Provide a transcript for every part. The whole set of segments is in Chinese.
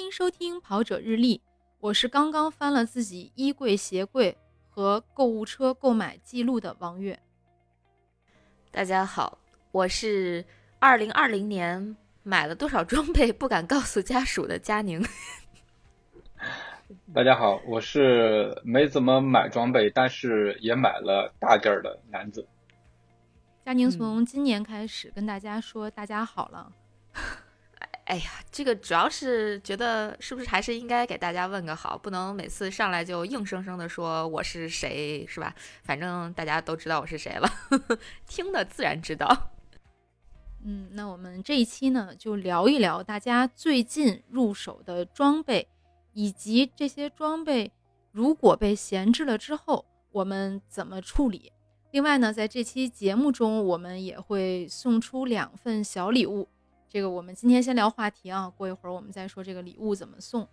欢迎收听跑者日历，我是刚刚翻了自己衣柜、鞋柜和购物车购买记录的王月。大家好，我是二零二零年买了多少装备不敢告诉家属的佳宁。大家好，我是没怎么买装备，但是也买了大件儿的男子。佳宁从今年开始跟大家说大家好了。哎呀，这个主要是觉得是不是还是应该给大家问个好，不能每次上来就硬生生的说我是谁，是吧？反正大家都知道我是谁了，听的自然知道。嗯，那我们这一期呢，就聊一聊大家最近入手的装备，以及这些装备如果被闲置了之后，我们怎么处理。另外呢，在这期节目中，我们也会送出两份小礼物。这个我们今天先聊话题啊，过一会儿我们再说这个礼物怎么送。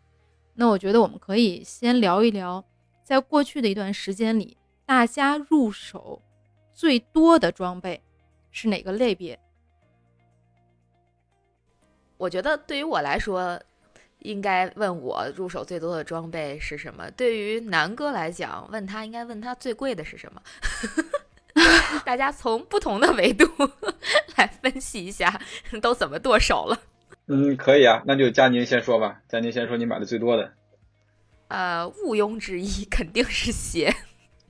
那我觉得我们可以先聊一聊，在过去的一段时间里，大家入手最多的装备是哪个类别？我觉得对于我来说，应该问我入手最多的装备是什么。对于南哥来讲，问他应该问他最贵的是什么。大家从不同的维度 来分析一下，都怎么剁手了？嗯，可以啊，那就佳宁先说吧。佳宁先说你买的最多的。呃，毋庸置疑，肯定是鞋。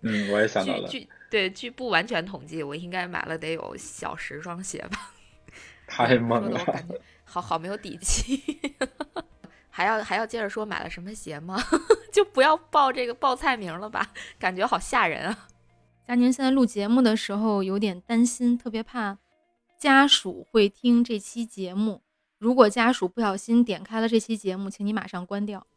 嗯，我也想到了。据对，据不完全统计，我应该买了得有小十双鞋吧。太猛了！我感觉好好没有底气。还要还要接着说买了什么鞋吗？就不要报这个报菜名了吧，感觉好吓人啊。佳宁现在录节目的时候有点担心，特别怕家属会听这期节目。如果家属不小心点开了这期节目，请你马上关掉。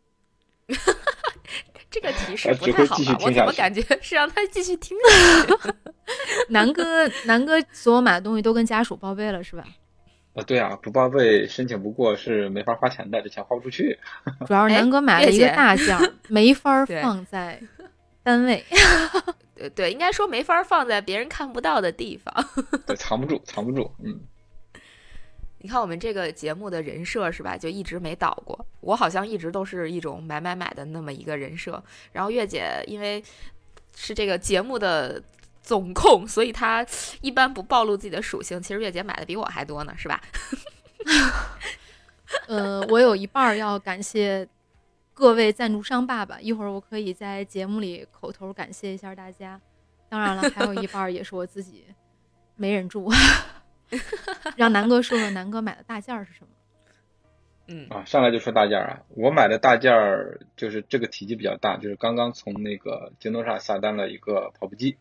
这个提示不太好吧？我怎么感觉是让他继续听下去？南哥，南哥，所有买的东西都跟家属报备了是吧？啊，对啊，不报备申请不过是没法花钱的，这钱花不出去。主要是南哥买了一个大件，没法放在单位。对对，应该说没法放在别人看不到的地方，对，藏不住，藏不住。嗯，你看我们这个节目的人设是吧，就一直没倒过。我好像一直都是一种买买买的那么一个人设。然后月姐因为是这个节目的总控，所以她一般不暴露自己的属性。其实月姐买的比我还多呢，是吧？呃，我有一半要感谢。各位赞助商爸爸，一会儿我可以在节目里口头感谢一下大家。当然了，还有一半也是我自己没忍住，让南哥说说南哥买的大件儿是什么。嗯啊，上来就说大件儿啊，我买的大件儿就是这个体积比较大，就是刚刚从那个京东上下单了一个跑步机。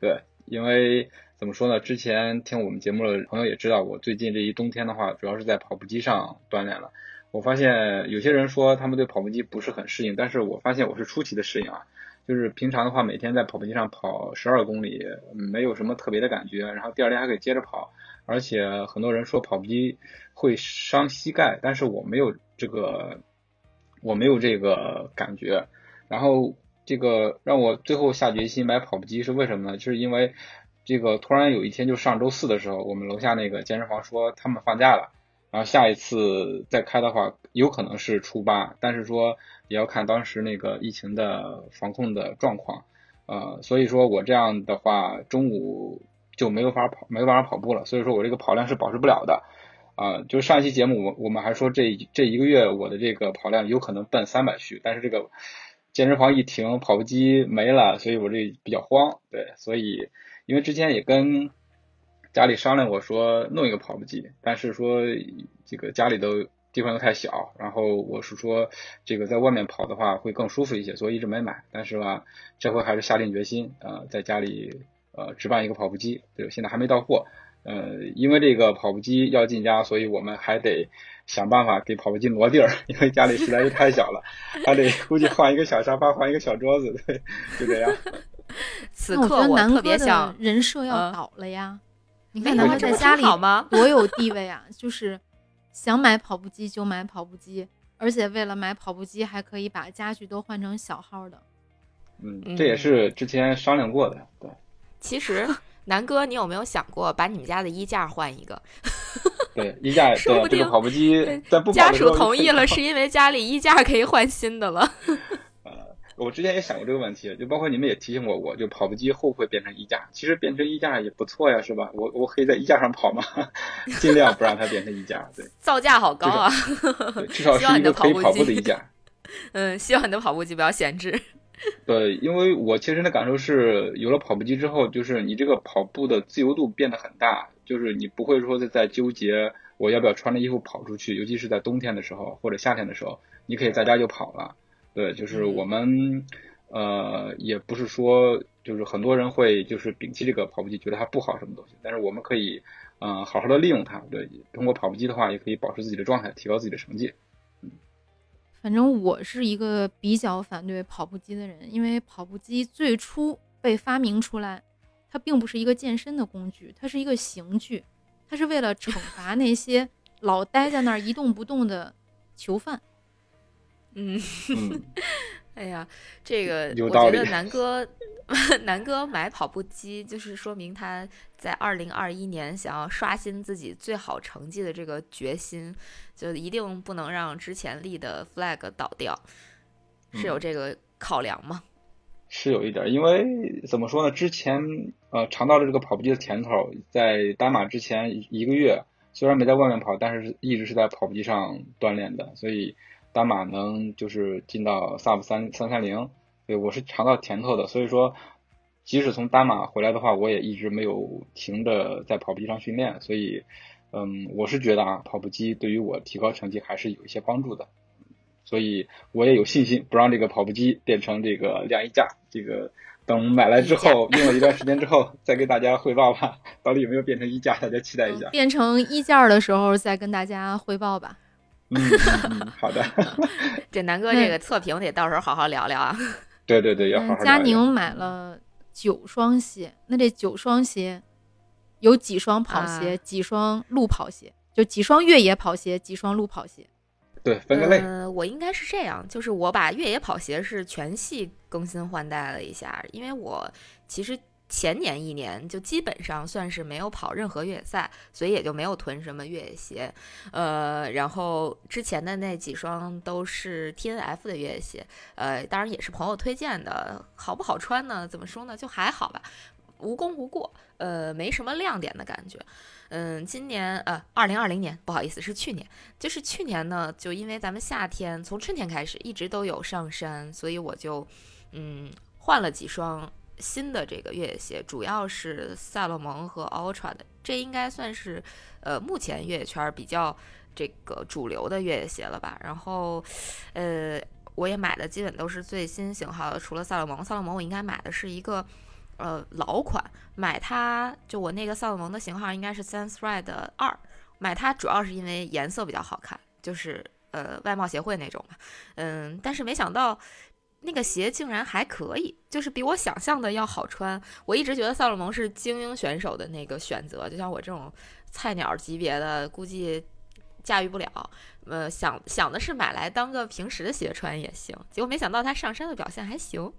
对，因为怎么说呢，之前听我们节目的朋友也知道，我最近这一冬天的话，主要是在跑步机上锻炼了。我发现有些人说他们对跑步机不是很适应，但是我发现我是出奇的适应啊。就是平常的话，每天在跑步机上跑十二公里，没有什么特别的感觉，然后第二天还可以接着跑。而且很多人说跑步机会伤膝盖，但是我没有这个，我没有这个感觉。然后这个让我最后下决心买跑步机是为什么呢？就是因为这个突然有一天就上周四的时候，我们楼下那个健身房说他们放假了。然后下一次再开的话，有可能是初八，但是说也要看当时那个疫情的防控的状况，呃，所以说我这样的话，中午就没有法跑，没有办法跑步了，所以说我这个跑量是保持不了的，啊，就上一期节目我我们还说这这一个月我的这个跑量有可能奔三百去，但是这个健身房一停，跑步机没了，所以我这比较慌，对，所以因为之前也跟。家里商量我说弄一个跑步机，但是说这个家里的地方又太小，然后我是说这个在外面跑的话会更舒服一些，所以一直没买。但是吧，这回还是下定决心啊，在家里呃置办一个跑步机。对，现在还没到货。呃，因为这个跑步机要进家，所以我们还得想办法给跑步机挪地儿，因为家里实在是太小了，还得估计换一个小沙发，换一个小桌子，对，就这样。此刻我特别想人设要倒了呀。你看他在家里多有地位啊！就是想买跑步机就买跑步机，而且为了买跑步机还可以把家具都换成小号的。嗯，这也是之前商量过的。对，其实南哥，你有没有想过把你们家的衣架换一个？对衣架，说不定对这个跑步机在不家属同意了，是因为家里衣架可以换新的了。我之前也想过这个问题，就包括你们也提醒过我，就跑步机会不会变成衣架？其实变成衣架也不错呀，是吧？我我可以在衣架上跑吗，尽量不让它变成衣架。对，造价好高啊！对至少是一个可以跑步的衣架。嗯，希望你的跑步机不要闲置。对，因为我切身的感受是，有了跑步机之后，就是你这个跑步的自由度变得很大，就是你不会说再在纠结我要不要穿着衣服跑出去，尤其是在冬天的时候或者夏天的时候，你可以在家就跑了。对，就是嗯我们呃，也不是说就是很多人会就是摒弃这个跑步机，觉得它不好什么东西，但是我们可以嗯、呃好好的利用它。对，通过跑步机的话，也可以保持自己的状态，提高自己的成绩。反正我是一个比较反对跑步机的人，因为跑步机最初被发明出来，它并不是一个健身的工具，它是一个刑具，它是为了惩罚那些老待在那儿一动不动的囚犯。嗯，嗯，哎呀，这个我觉得南哥 南哥买跑步机，就是说明他在二零二一年想要刷新自己最好成绩的这个决心，就一定不能让之前立的 flag 倒掉，是有嗯这个考量吗？是有一点儿，因为怎么说呢？之前呃尝到了这个跑步机的甜头，在打马之前一个月，虽然没在外面跑，但是一直是在跑步机上锻炼的，所以丹马能就是进到 sub 三三三零，对我是尝到甜头的。所以说，即使从单马回来的话，我也一直没有停着在跑步机上训练，所以嗯，我是觉得啊，跑步机对于我提高成绩还是有一些帮助的。所以我也有信心不让这个跑步机变成这个晾衣架。这个等买来之后，用了一段时间之后，再给大家汇报吧，到底有没有变成衣架，大家期待一下。变成衣架儿的时候再跟大家汇报吧。嗯嗯嗯，好的，这南哥这个测评得到时候好好聊聊啊。对对对，要好好嗯，佳宁买了九双鞋，那这九双鞋有几双跑鞋，啊几双路跑鞋，就几双越野跑鞋，几双路跑鞋。对分个类，呃，我应该是这样，就是我把越野跑鞋是全系更新换代了一下，因为我其实前年一年就基本上算是没有跑任何越野赛，所以也就没有囤什么越野鞋。呃，然后之前的那几双都是 T N F 的越野鞋，呃，当然也是朋友推荐的，好不好穿呢？怎么说呢？就还好吧，无功无过，呃，没什么亮点的感觉。嗯，今年呃，二零二零年，不好意思，是去年。就是去年呢，就因为咱们夏天从春天开始一直都有上山，所以我就嗯换了几双新的这个越野鞋，主要是萨洛蒙和 Ultra 的，这应该算是呃目前越野圈比较这个主流的越野鞋了吧。然后呃我也买的基本都是最新型号的，除了萨洛蒙，萨洛蒙我应该买的是一个。呃，老款买它，就我那个萨洛蒙的型号应该是 Sense Ride 二，买它主要是因为颜色比较好看，就是呃外贸协会那种嘛，嗯，但是没想到那个鞋竟然还可以，就是比我想象的要好穿。我一直觉得萨洛蒙是精英选手的那个选择，就像我这种菜鸟级别的，估计驾驭不了。呃，想想的是买来当个平时的鞋穿也行，结果没想到它上山的表现还行，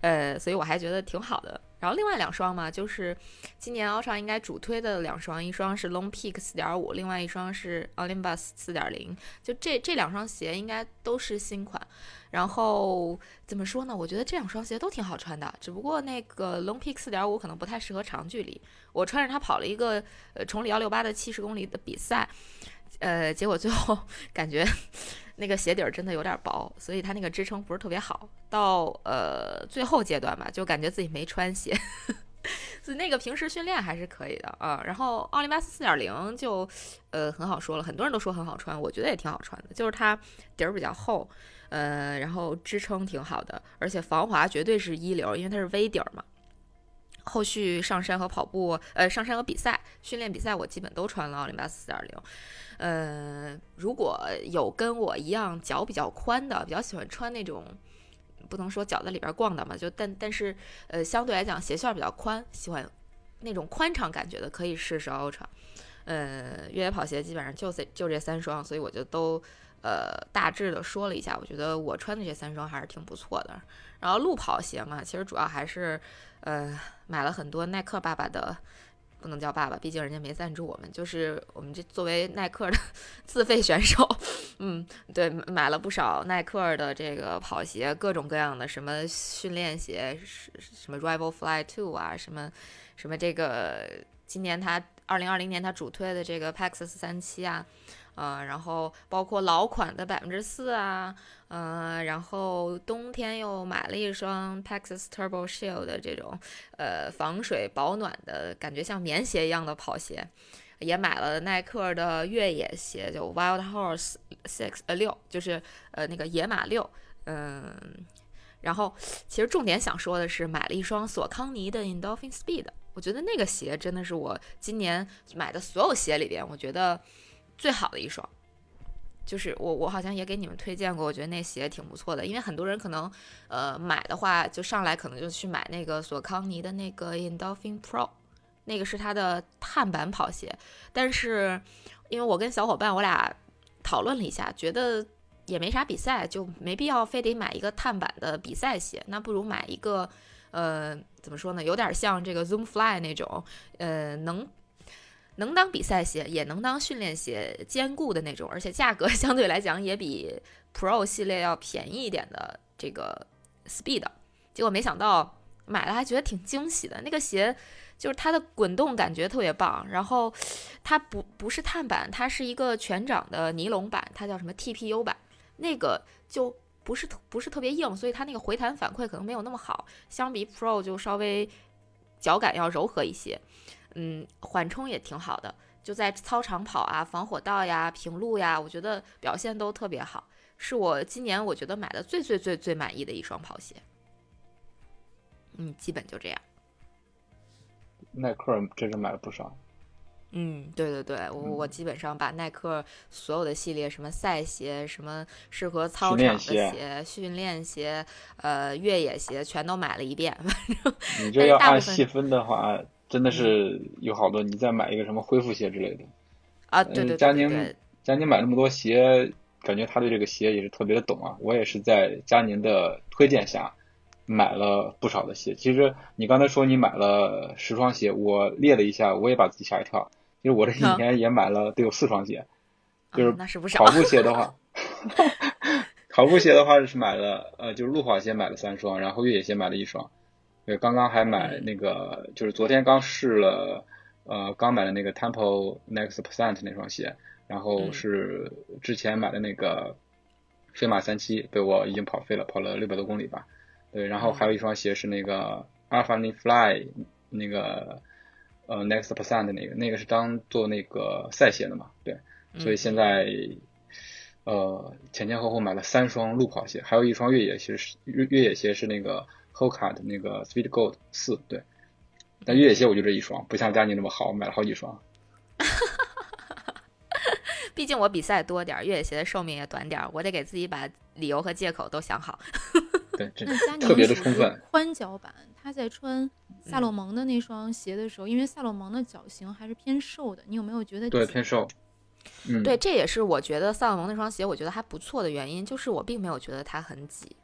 呃，所以我还觉得挺好的。然后另外两双嘛，就是今年 Ultra 应该主推的两双，一双是 Long Peak 四点五，另外一双是 Olympus 四点零。就这这两双鞋应该都是新款。然后怎么说呢？我觉得这两双鞋都挺好穿的，只不过那个 Long Peak 四点五可能不太适合长距离。我穿着它跑了一个呃崇礼幺六八的七十公里的比赛，呃，结果最后 感觉那个鞋底儿真的有点薄，所以它那个支撑不是特别好。到呃最后阶段吧，就感觉自己没穿鞋。所以那个平时训练还是可以的啊，然后奥林巴斯四点零就，呃，很好说了，很多人都说很好穿，我觉得也挺好穿的，就是它底儿比较厚，呃，然后支撑挺好的，而且防滑绝对是一流，因为它是 V 底儿嘛。后续上山和跑步，呃，上山和比赛训练比赛，我基本都穿了奥林巴斯四点零。呃，如果有跟我一样脚比较宽的，比较喜欢穿那种。不能说脚在里边逛的嘛，就但但是呃，相对来讲鞋楦比较宽，喜欢那种宽敞感觉的，可以试试 Ultra。呃，越野跑鞋基本上就这就这三双，所以我就都呃大致的说了一下，我觉得我穿的这三双还是挺不错的。然后路跑鞋嘛，其实主要还是呃买了很多耐克爸爸的不能叫爸爸，毕竟人家没赞助我们，就是我们这作为耐克的 自费选手，嗯，对，买了不少耐克的这个跑鞋，各种各样的，什么训练鞋，什么 Rival Fly Two 啊，什么什么这个今年他二零二零年他主推的这个 Paxos 三七啊。呃，然后包括老款的百分之四啊，呃，然后冬天又买了一双 Paxos Turbo Shield 的这种，呃，防水保暖的感觉像棉鞋一样的跑鞋，也买了耐克的越野鞋，就 Wild Horse Six 呃六，就是呃那个野马六，嗯，然后其实重点想说的是，买了一双索康尼的 Endorphin Speed，我觉得那个鞋真的是我今年买的所有鞋里边，我觉得。最好的一双，就是我我好像也给你们推荐过，我觉得那鞋挺不错的。因为很多人可能，呃，买的话就上来可能就去买那个索康尼的那个 Endorphin Pro，那个是它的碳板跑鞋。但是因为我跟小伙伴我俩讨论了一下，觉得也没啥比赛，就没必要非得买一个碳板的比赛鞋，那不如买一个，呃，怎么说呢，有点像这个 Zoom Fly 那种，呃，能。能当比赛鞋，也能当训练鞋，兼顾的那种，而且价格 相对来讲也比 Pro 系列要便宜一点的这个 Speed，结果没想到买了还觉得挺惊喜的。那个鞋就是它的滚动感觉特别棒，然后它不不是碳板，它是一个全掌的尼龙板，它叫什么 TPU 板，那个就不是特不是特别硬，所以它那个回弹反馈可能没有那么好，相比 Pro 就稍微脚感要柔和一些。嗯，缓冲也挺好的，就在操场跑啊，防火道呀，平路呀，我觉得表现都特别好，是我今年我觉得买的最最最最满意的一双跑鞋。嗯，基本就这样。耐克真是买了不少。嗯，对对对，我我基本上把耐克所有的系列，什么赛鞋，什么适合操场的鞋，训练鞋，呃，越野鞋，全都买了一遍。反正你这要按细分的话。真的是有好多，你再买一个什么恢复鞋之类的啊？对对对。佳宁，佳宁买那么多鞋，感觉他对这个鞋也是特别的懂啊。我也是在佳宁的推荐下买了不少的鞋。其实你刚才说你买了十双鞋，我列了一下，我也把自己吓一跳。其实我这一年也买了得有四双鞋，就是跑步鞋的话，跑步鞋的话是买了呃，就是路跑鞋买了三双，然后越野鞋买了一双。对，刚刚还买那个，就是昨天刚试了，呃，刚买的那个 Temple Next Percent 那双鞋，然后是之前买的那个飞马三七，被我已经跑废了，跑了六百多公里吧。对，然后还有一双鞋是那个 Alpha n Fly 那个呃 Next Percent 那个，那个是当做那个赛鞋的嘛。对，所以现在呃前前后后买了三双路跑鞋，还有一双越野鞋是越越野鞋是那个。Hoka 的那个 Speed Gold 四对，但越野鞋我就这一双，不像佳妮那么好，买了好几双。毕竟我比赛多点儿，越野鞋的寿命也短点儿，我得给自己把理由和借口都想好。对，特别的充分。宽脚板，他在穿萨洛蒙的那双鞋的时候，因为萨洛蒙的脚型还是偏瘦的，你有没有觉得？对，偏瘦。嗯，对，这也是我觉得萨洛蒙那双鞋我觉得还不错的原因，就是我并没有觉得它很挤。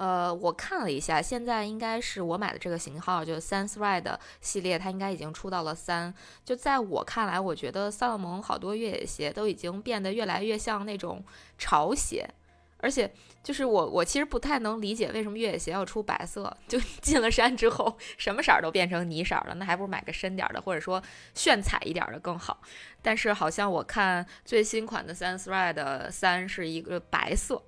呃，我看了一下，现在应该是我买的这个型号，就是 Sense Ride 系列，它应该已经出到了三。就在我看来，我觉得萨洛蒙好多越野鞋都已经变得越来越像那种潮鞋，而且就是我我其实不太能理解为什么越野鞋要出白色，就 进了山之后什么色儿都变成泥色了，那还不如买个深点的，或者说炫彩一点的更好。但是好像我看最新款的 Sense Ride 三是一个白色，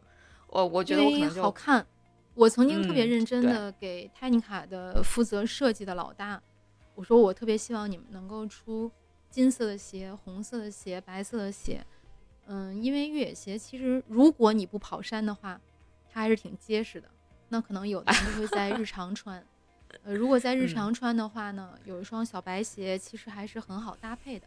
我我觉得我可能就好看。我曾经特别认真的给泰尼卡的负责设计的老大，我说我特别希望你们能够出金色的鞋、红色的鞋、白色的鞋，嗯，因为越野鞋其实如果你不跑山的话，它还是挺结实的。那可能有的人就会在日常穿，呃，如果在日常穿的话呢，有一双小白鞋其实还是很好搭配的。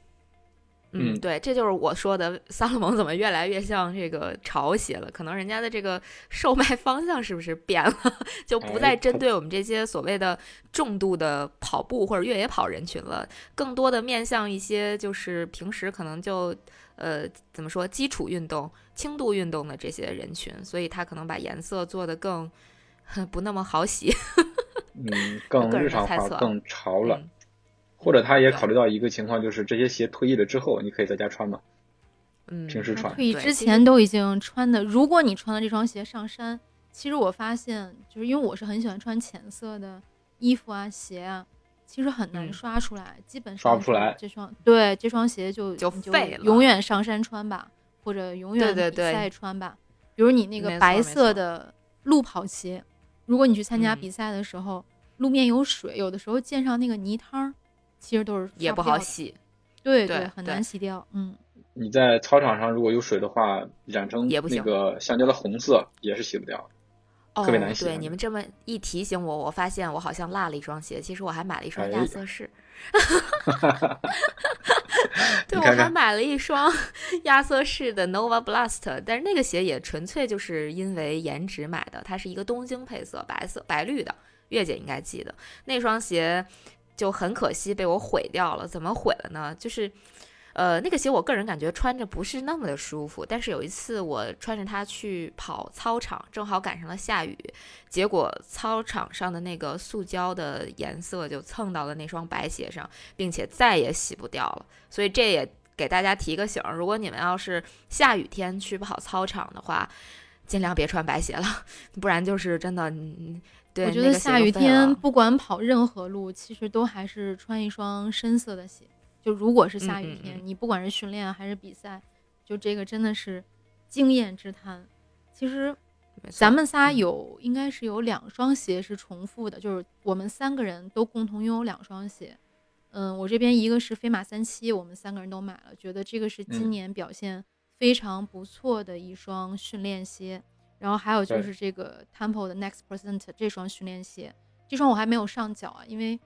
嗯，对，这就是我说的，萨洛蒙怎么越来越像这个潮鞋了？可能人家的这个售卖方向是不是变了？就不再针对我们这些所谓的重度的跑步或者越野跑人群了，更多的面向一些就是平时可能就呃怎么说基础运动、轻度运动的这些人群，所以他可能把颜色做的更 不那么好洗。嗯，更日常化、更潮了。或者他也考虑到一个情况，就是这些鞋退役了之后，你可以在家穿嘛。嗯，平时穿。退役之前都已经穿的。如果你穿了这双鞋上山，其实我发现，就是因为我是很喜欢穿浅色的衣服啊、鞋啊，其实很难嗯。刷出来，基本上刷不出来。这双对这双鞋就就废了。永远上山穿吧，或者永远比对对。对赛穿吧。比如你那个白色的路跑鞋，如果你去参加嗯。比赛的时候，路面有水，有的时候溅上那个泥汤儿，其实都是也。不好洗。对对很难洗掉。嗯，你在操场上如果有水的话，染成那也不行个橡胶的红色也是洗不掉。哦，特别难洗对，啊你们这么一提醒我，我发现我好像落了一双鞋。其实我还买了一双哎亚瑟士。对，我你看看还买了一双 亚瑟士的 Nova Blast，但是那个鞋也纯粹就是因为颜值买的，它是一个东京配色，白色白绿的。月姐应该记得那双鞋就很可惜被我毁掉了。怎么毁了呢？就是。呃，那个鞋我个人感觉穿着不是那么的舒服，但是有一次我穿着它去跑操场，正好赶上了下雨，结果操场上的那个塑胶的颜色就蹭到了那双白鞋上，并且再也洗不掉了。所以这也给大家提个醒儿：如果你们要是下雨天去跑操场的话，尽量别穿白鞋了，不然就是真的，嗯对，我觉得下雨天不管跑任何路，其实都还是穿一双深色的鞋。就如果是下雨嗯嗯天，你不管是训练还是比赛，就这个真的是经验之谈。其实咱们仨嗯有应该是有两双鞋是重复的，就是我们三个人都共同拥有两双鞋。嗯，我这边一个是飞马三七，我们三个人都买了，觉得这个是今嗯年表现非常不错的一双训练鞋。然后还有就是这个 Temple 的 Next Percent 这双训练鞋，这双我还没有上脚啊，因为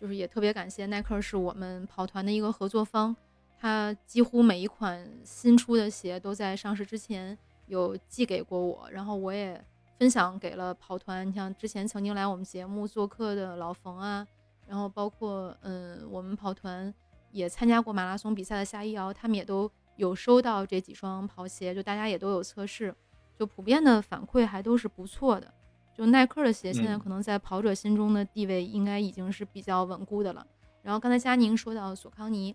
就是也特别感谢耐克是我们跑团的一个合作方，他几乎每一款新出的鞋都在上市之前有寄给过我，然后我也分享给了跑团。你像之前曾经来我们节目做客的老冯啊，然后包括嗯我们跑团也参加过马拉松比赛的夏一瑶，他们也都有收到这几双跑鞋，就大家也都有测试，就普遍的反馈还都是不错的。就耐克的鞋现在嗯可能在跑者心中的地位应该已经是比较稳固的了。然后刚才佳宁说到索康尼，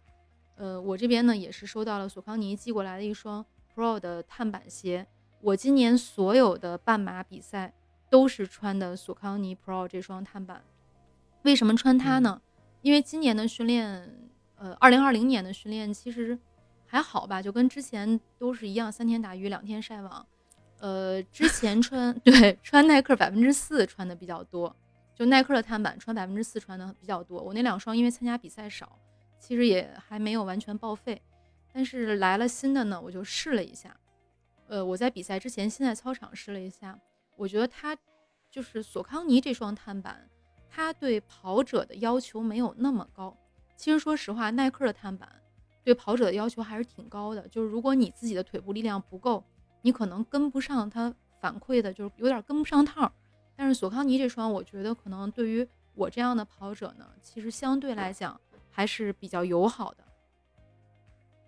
呃，我这边呢也是收到了索康尼寄过来的一双 Pro 的碳板鞋。我今年所有的半马比赛都是穿的索康尼 Pro 这双碳板。为什么穿它呢？因为今年的训练，呃，二零二零年的训练其实还好吧，就跟之前都是一样，三天打鱼两天晒网。呃，之前穿 对穿耐克百分之四穿的比较多，就耐克的碳板穿百分之四穿的比较多。我那两双因为参加比赛少，其实也还没有完全报废。但是来了新的呢，我就试了一下。呃，我在比赛之前先在操场试了一下，我觉得它就是索康尼这双碳板，它对跑者的要求没有那么高。其实说实话，耐克的碳板对跑者的要求还是挺高的。就是如果你自己的腿部力量不够，你可能跟不上它反馈的，就是有点跟不上趟儿。但是索康尼这双，我觉得可能对于我这样的跑者呢，其实相对来讲还是比较友好的。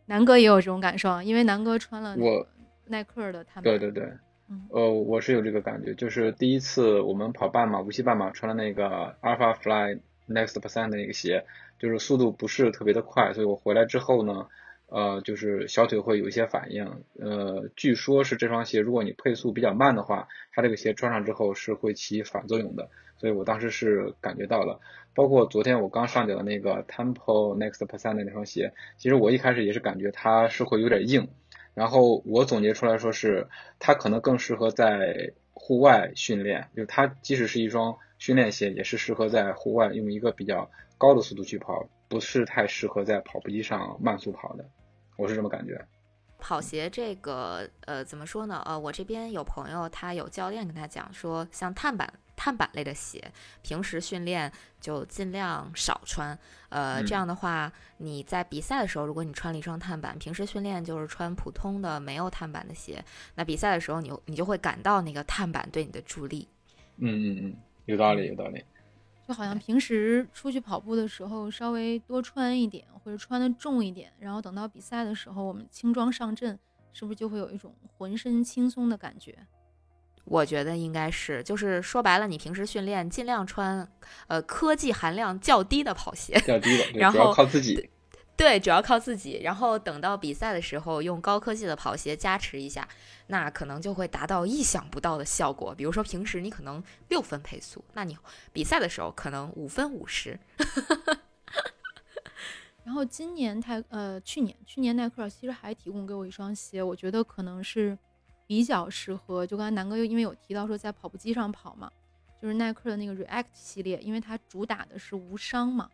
南哥也有这种感受啊，因为南哥穿了那我个耐克的碳板。对对对，嗯呃，我是有这个感觉，就是第一次我们跑半马，无锡半马穿了那个 Alpha Fly Next Percent 的那个鞋，就是速度不是特别的快，所以我回来之后呢，呃，就是小腿会有一些反应。呃，据说是这双鞋，如果你配速比较慢的话，它这个鞋穿上之后是会起反作用的，所以我当时是感觉到了。包括昨天我刚上脚的那个 Tempo Next Percent 的那双鞋，其实我一开始也是感觉它是会有点硬，然后我总结出来说是它可能更适合在户外训练，就它即使是一双训练鞋，也是适合在户外用一个比较高的速度去跑，不是太适合在跑步机上慢速跑的，我是这么感觉。跑鞋这个，呃，怎么说呢？呃，我这边有朋友，他有教练跟他讲说，像碳板、碳板类的鞋，平时训练就尽量少穿。呃，嗯这样的话，你在比赛的时候，如果你穿了一双碳板，平时训练就是穿普通的没有碳板的鞋，那比赛的时候你你就会感到那个碳板对你的助力。嗯嗯嗯，有道理有道理。就好像平时出去跑步的时候稍微多穿一点，或者穿的重一点，然后等到比赛的时候我们轻装上阵，是不是就会有一种浑身轻松的感觉？我觉得应该是，就是说白了，你平时训练尽量穿呃科技含量较低的跑鞋，较低的，然后靠自己。对，主要靠自己。然后等到比赛的时候，用高科技的跑鞋加持一下，那可能就会达到意想不到的效果。比如说平时你可能六分配速，那你比赛的时候可能五分五十。然后今年泰呃去年去年耐克其实还提供给我一双鞋，我觉得可能是比较适合。就刚才南哥又因为有提到说在跑步机上跑嘛，就是耐克的那个 React 系列，因为它主打的是无伤嘛。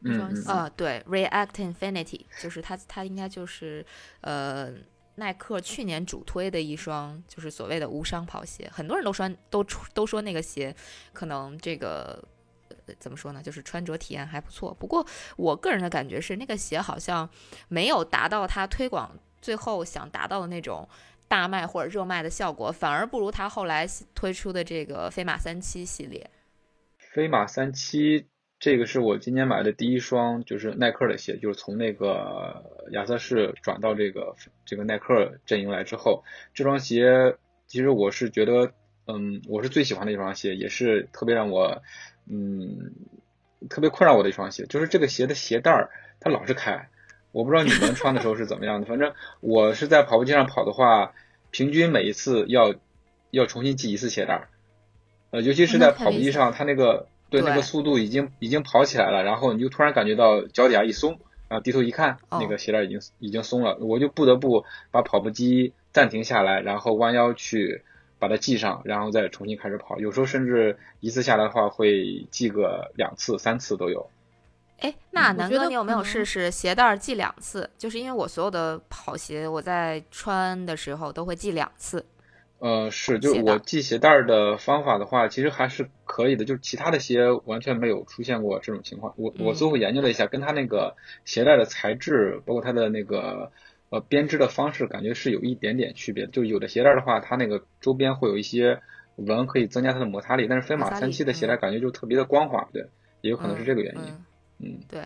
一双鞋啊，对，React Infinity 就是它，它应该就是呃耐克去年主推的一双，就是所谓的无伤跑鞋。很多人都穿都都说那个鞋可能这个。怎么说呢？就是穿着体验还不错。不过我个人的感觉是，那个鞋好像没有达到它推广最后想达到的那种大卖或者热卖的效果，反而不如它后来推出的这个飞马三七系列。飞马三七这个是我今年买的第一双，就是耐克的鞋，就是从那个亚瑟士转到这个这个耐克阵营来之后，这双鞋其实我是觉得，嗯，我是最喜欢的一双鞋，也是特别让我。嗯，特别困扰我的一双鞋，就是这个鞋的鞋带儿它老是开，我不知道你们穿的时候是怎么样的。反正我是在跑步机上跑的话，平均每一次要要重新系一次鞋带儿，呃，尤其是在跑步机上，它那个对那个速度已经已经跑起来了，然后你就突然感觉到脚底下一松，然后低头一看，那个鞋带已经已经松了，我就不得不把跑步机暂停下来，然后弯腰去。把它系上，然后再重新开始跑。有时候甚至一次下来的话，会系个两次、三次都有。哎，那南哥，你有没有试试鞋带系两次？就是因为我所有的跑鞋，我在穿的时候都会系两次。呃，是，就我系鞋带的方法的话，其实还是可以的。就是其他的鞋完全没有出现过这种情况。我我最后研究了一下，跟它那个鞋带的材质，包括它的那个。呃，编织的方式感觉是有一点点区别，就有的鞋带的话，它那个周边会有一些纹，可以增加它的摩擦力。但是飞马三七的鞋带感觉就特别的光滑，对，也有可能是这个原因。嗯，对，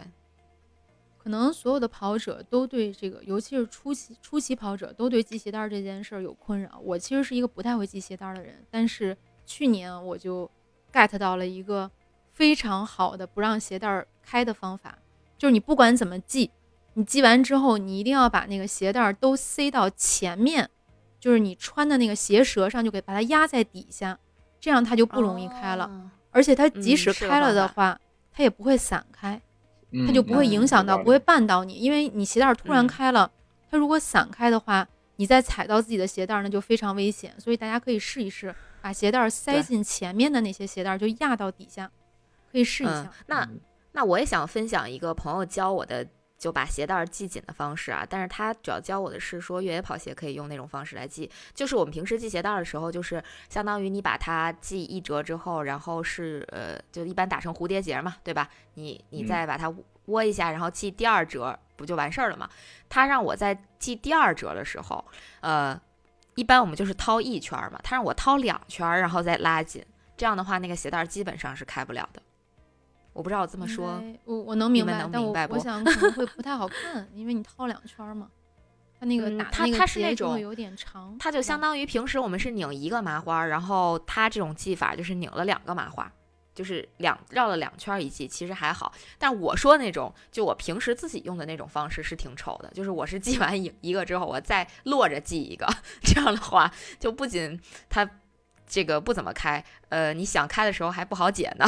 可能所有的跑者都对这个，尤其是初期初期跑者都对系鞋带这件事儿有困扰。我其实是一个不太会系鞋带的人，但是去年我就 get 到了一个非常好的不让鞋带开的方法，就是你不管怎么系。你系完之后，你一定要把那个鞋带都塞到前面，就是你穿的那个鞋舌上，就给把它压在底下，这样它就不容易开了。而且它即使开了的话，它也不会散开，它就不会影响到，不会绊到你。因为你鞋带突然开了，它如果散开的话，你再踩到自己的鞋带，那就非常危险。所以大家可以试一试，把鞋带塞进前面的那些鞋带，就压到底下，可以试一下。那那我也想分享一个朋友教我的。就把鞋带系紧的方式啊，但是他主要教我的是说越野跑鞋可以用那种方式来系，就是我们平时系鞋带的时候，就是相当于你把它系一折之后，然后是呃，就一般打成蝴蝶结嘛，对吧？你你再把它窝一下，然后系第二折，不就完事儿了吗？他让我在系第二折的时候，呃，一般我们就是掏一圈嘛，他让我掏两圈，然后再拉紧，这样的话那个鞋带基本上是开不了的。我不知道我这么说，我我能明白，但我我想 可能会不太好看，因为你套两圈嘛，它那个打它它是那种有点长，它就相当于平时我们是拧一个麻花，然后它这种系法就是拧了两个麻花，就是两绕了两圈一系，其实还好。但我说那种，就我平时自己用的那种方式是挺丑的，就是我是系完一一个之后，我再落着系一个，这样的话就不仅它这个不怎么开，呃，你想开的时候还不好解呢。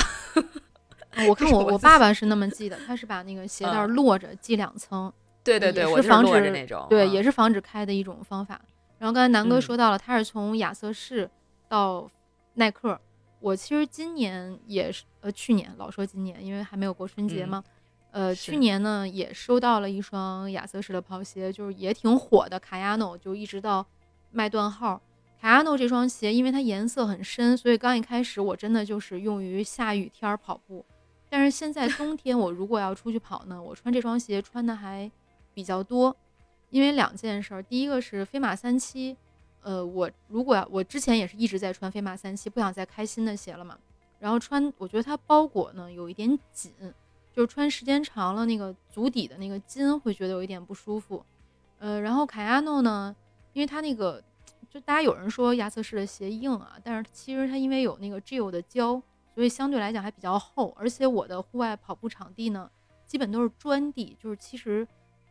我看我我爸爸是那么系的，他是把那个鞋带落着系两层，对对对，是防止那种，对，也是防止开的一种方法。然后刚才南哥说到了，他是从亚瑟士到耐克，我其实今年也是，呃，去年老说今年，因为还没有过春节嘛，呃，去年呢也收到了一双亚瑟士的跑鞋，就是也挺火的卡亚诺，就一直到卖断号。卡亚诺这双鞋，因为它颜色很深，所以刚一开始我真的就是用于下雨天跑步。但是现在冬天，我如果要出去跑呢，我穿这双鞋穿的还比较多，因为两件事儿。第一个是飞马三七，呃，我如果要我之前也是一直在穿飞马三七，不想再开新的鞋了嘛。然后穿，我觉得它包裹呢有一点紧，就是穿时间长了，那个足底的那个筋会觉得有一点不舒服。呃，然后卡亚诺呢，因为它那个。就大家有人说亚瑟士的鞋硬啊，但是其实它因为有那个 Gel 的胶，所以相对来讲还比较厚。而且我的户外跑步场地呢，基本都是砖地，就是其实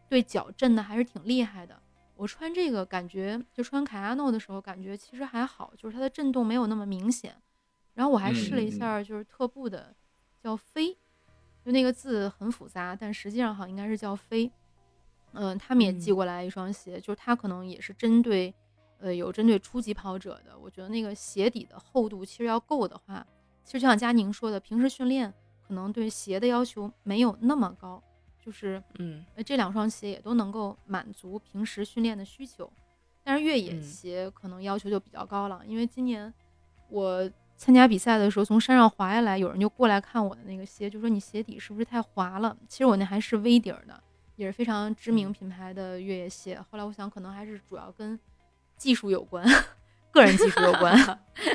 对脚震的还是挺厉害的。我穿这个感觉，就穿凯亚诺的时候感觉其实还好，就是它的震动没有那么明显。然后我还试了一下，就是特步的叫飞，就那个字很复杂，但实际上好像应该是叫飞。嗯，他们也寄过来一双鞋，就是它可能也是针对，呃，有针对初级跑者的。我觉得那个鞋底的厚度其实要够的话，其实就像佳宁说的，平时训练可能对鞋的要求没有那么高，就是嗯，这两双鞋也都能够满足平时训练的需求。但是越野鞋可能要求就比较高了，因为今年我参加比赛的时候从山上滑下来，有人就过来看我的那个鞋，就说你鞋底是不是太滑了？其实我那还是 V 底儿的。也是非常知名品牌的越野鞋。后来我想，可能还是主要跟技术有关，个人技术有关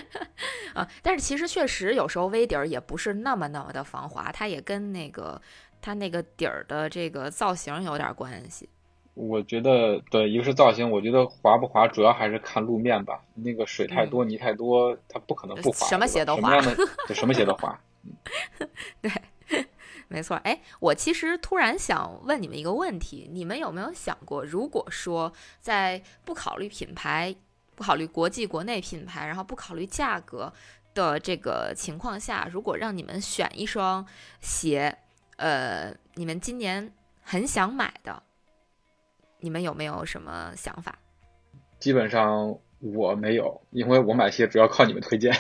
啊。但是其实确实有时候微底儿也不是那么那么的防滑，它也跟那个它那个底儿的这个造型有点关系。我觉得对，一个是造型，我觉得滑不滑主要还是看路面吧。那个水太多、泥太多，它不可能不滑。什么鞋都滑，什么鞋都滑。对。没错，哎，我其实突然想问你们一个问题：你们有没有想过，如果说在不考虑品牌、不考虑国际国内品牌，然后不考虑价格的这个情况下，如果让你们选一双鞋，呃，你们今年很想买的，你们有没有什么想法？基本上我没有，因为我买鞋主要靠你们推荐。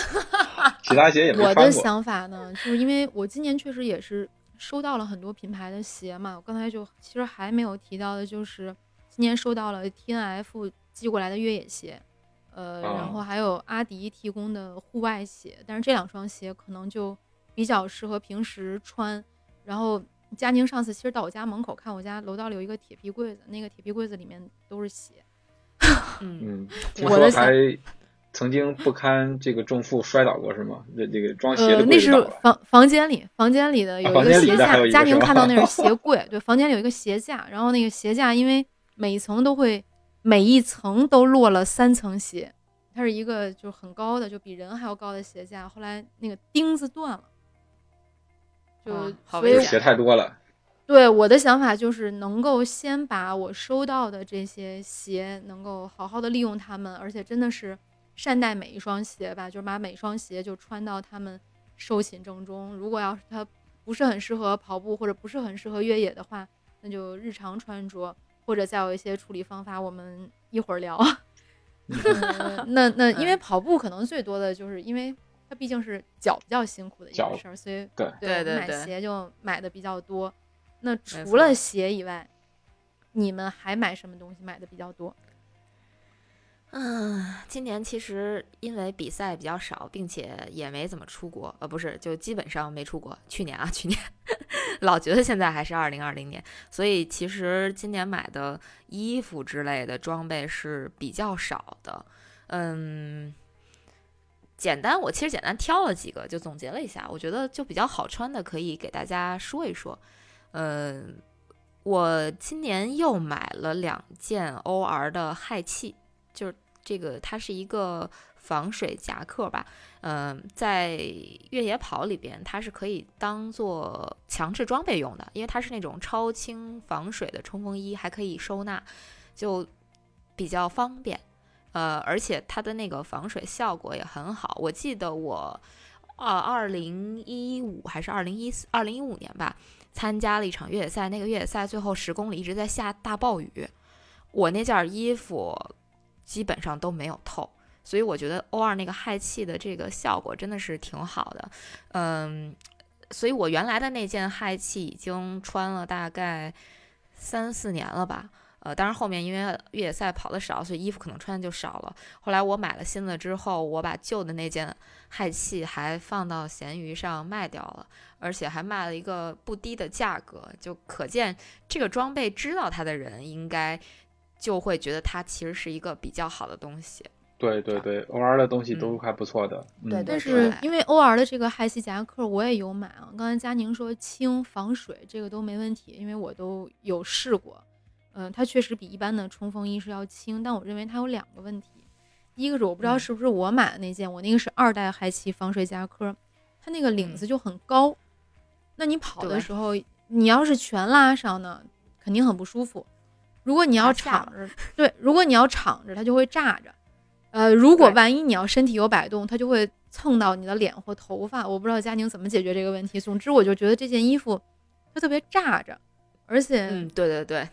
其他鞋也没我的想法呢，就是因为我今年确实也是收到了很多品牌的鞋嘛。我刚才就其实还没有提到的，就是今年收到了 T N F 寄过来的越野鞋，呃，然后还有阿迪提供的户外鞋。但是这两双鞋可能就比较适合平时穿。然后佳宁上次其实到我家门口看，我家楼道里有一个铁皮柜子，那个铁皮柜子里面都是鞋。嗯，我的还。曾经不堪这个重负摔倒过是吗？这这个装鞋的呃，那是房房间里，房间里的有一个鞋架。家庭看到那是 鞋柜，对，房间里有一个鞋架，然后那个鞋架因为每一层都会，每一层都落了三层鞋，它是一个就是很高的，就比人还要高的鞋架。后来那个钉子断了，就所以鞋太多了。对我的想法就是能够先把我收到的这些鞋能够好好的利用它们，而且真的是。善待每一双鞋吧，就是把每双鞋就穿到他们收寝正中。如果要是它不是很适合跑步或者不是很适合越野的话，那就日常穿着，或者再有一些处理方法，我们一会儿聊。那那 因为跑步可能最多的就是因为它毕竟是脚比较辛苦的一件事儿，所以对对对，买鞋就买的比较多。那除了鞋以外，你们还买什么东西买的比较多？嗯，今年其实因为比赛比较少，并且也没怎么出国，呃，不是，就基本上没出国。去年啊，去年老觉得现在还是二零二零年，所以其实今年买的衣服之类的装备是比较少的。嗯，简单，我其实简单挑了几个，就总结了一下，我觉得就比较好穿的，可以给大家说一说。嗯，我今年又买了两件 OR 的氦气。就是这个，它是一个防水夹克吧，嗯，在越野跑里边，它是可以当做强制装备用的，因为它是那种超轻防水的冲锋衣，还可以收纳，就比较方便，呃，而且它的那个防水效果也很好。我记得我二二零一五还是二零一四二零一五年吧，参加了一场越野赛，那个越野赛最后十公里一直在下大暴雨，我那件衣服。基本上都没有透，所以我觉得 O 二那个氦气的这个效果真的是挺好的，嗯，所以我原来的那件氦气已经穿了大概三四年了吧，呃，当然后面因为越野赛跑的少，所以衣服可能穿的就少了。后来我买了新的之后，我把旧的那件氦气还放到闲鱼上卖掉了，而且还卖了一个不低的价格，就可见这个装备知道它的人应该。就会觉得它其实是一个比较好的东西。对对对，O R 的东西都还不错的。对，但是因为 O R 的这个氦气夹克我也有买啊。刚才佳宁说轻防水，这个都没问题，因为我都有试过。嗯、它确实比一般的冲锋衣是要轻，但我认为它有两个问题。第一个是我不知道嗯是不是我买的那件，我那个是二代氦气防水夹克，它那个领子就很高，那你跑的时候，你要是全拉上呢，肯定很不舒服。如果你要敞着，对，如果你要敞着，它就会炸着。呃，如果万一你要身体有摆动，它就会蹭到你的脸或头发。我不知道佳宁怎么解决这个问题。总之，我就觉得这件衣服它特别炸着，而且嗯，对对对。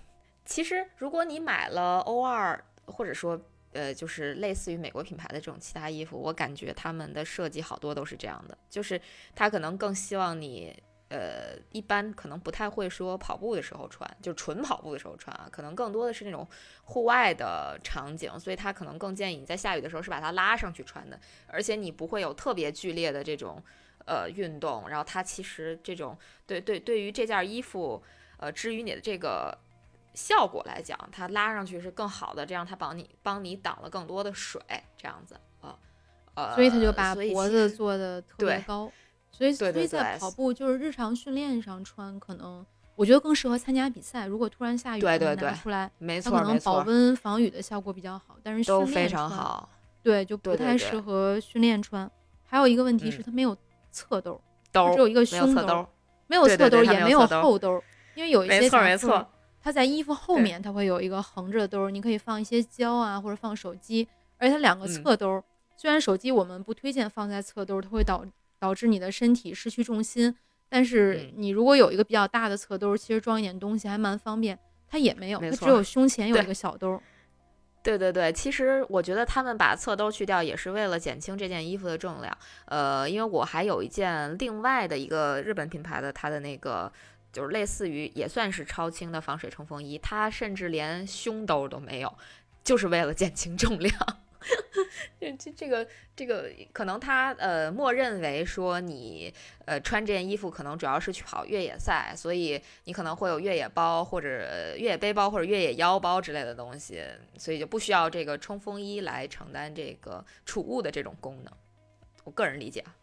其实，如果你买了 O 二，或者说呃，就是类似于美国品牌的这种其他衣服，我感觉他们的设计好多都是这样的，就是他可能更希望你。呃，一般可能不太会说跑步的时候穿，就纯跑步的时候穿啊，可能更多的是那种户外的场景，所以它可能更建议你在下雨的时候是把它拉上去穿的，而且你不会有特别剧烈的这种呃运动，然后它其实这种对对对于这件衣服呃至于你的这个效果来讲，它拉上去是更好的，这样它帮你帮你挡了更多的水，这样子啊，呃，所以它就把脖子做的特别对高，所以所以在跑步就是日常训练上穿，可能我觉得更适合参加比赛。如果突然下雨对对对出来，没错它可能保温防雨的效果比较好，但是都训练非常穿，好，对，就不太适合训练穿。还有一个问题是嗯它没有侧兜，它只有一个胸兜儿，没有侧兜，也没有后兜，因为有一些没错它在衣服后面它会有一个横着兜儿，你可以放一些胶啊，或者放手机，而且它两个嗯侧兜儿，虽然手机我们不推荐放在侧兜儿，它会导导致你的身体失去重心，但是嗯你如果有一个比较大的侧兜儿，其实装一点东西还蛮方便。它也没有，它只有胸前有一个小兜儿。对对对，其实我觉得他们把侧兜去掉也是为了减轻这件衣服的重量。呃，因为我还有一件另外的一个日本品牌的，它的那个就是类似于也算是超轻的防水冲锋衣，它甚至连胸兜都没有，就是为了减轻重量。这这这个这个可能他呃默认为说你呃穿这件衣服可能主要是去跑越野赛，所以你可能会有越野包或者呃越野背包或者越野腰包之类的东西，所以就不需要这个冲锋衣来承担这个储物的这种功能。我个人理解啊，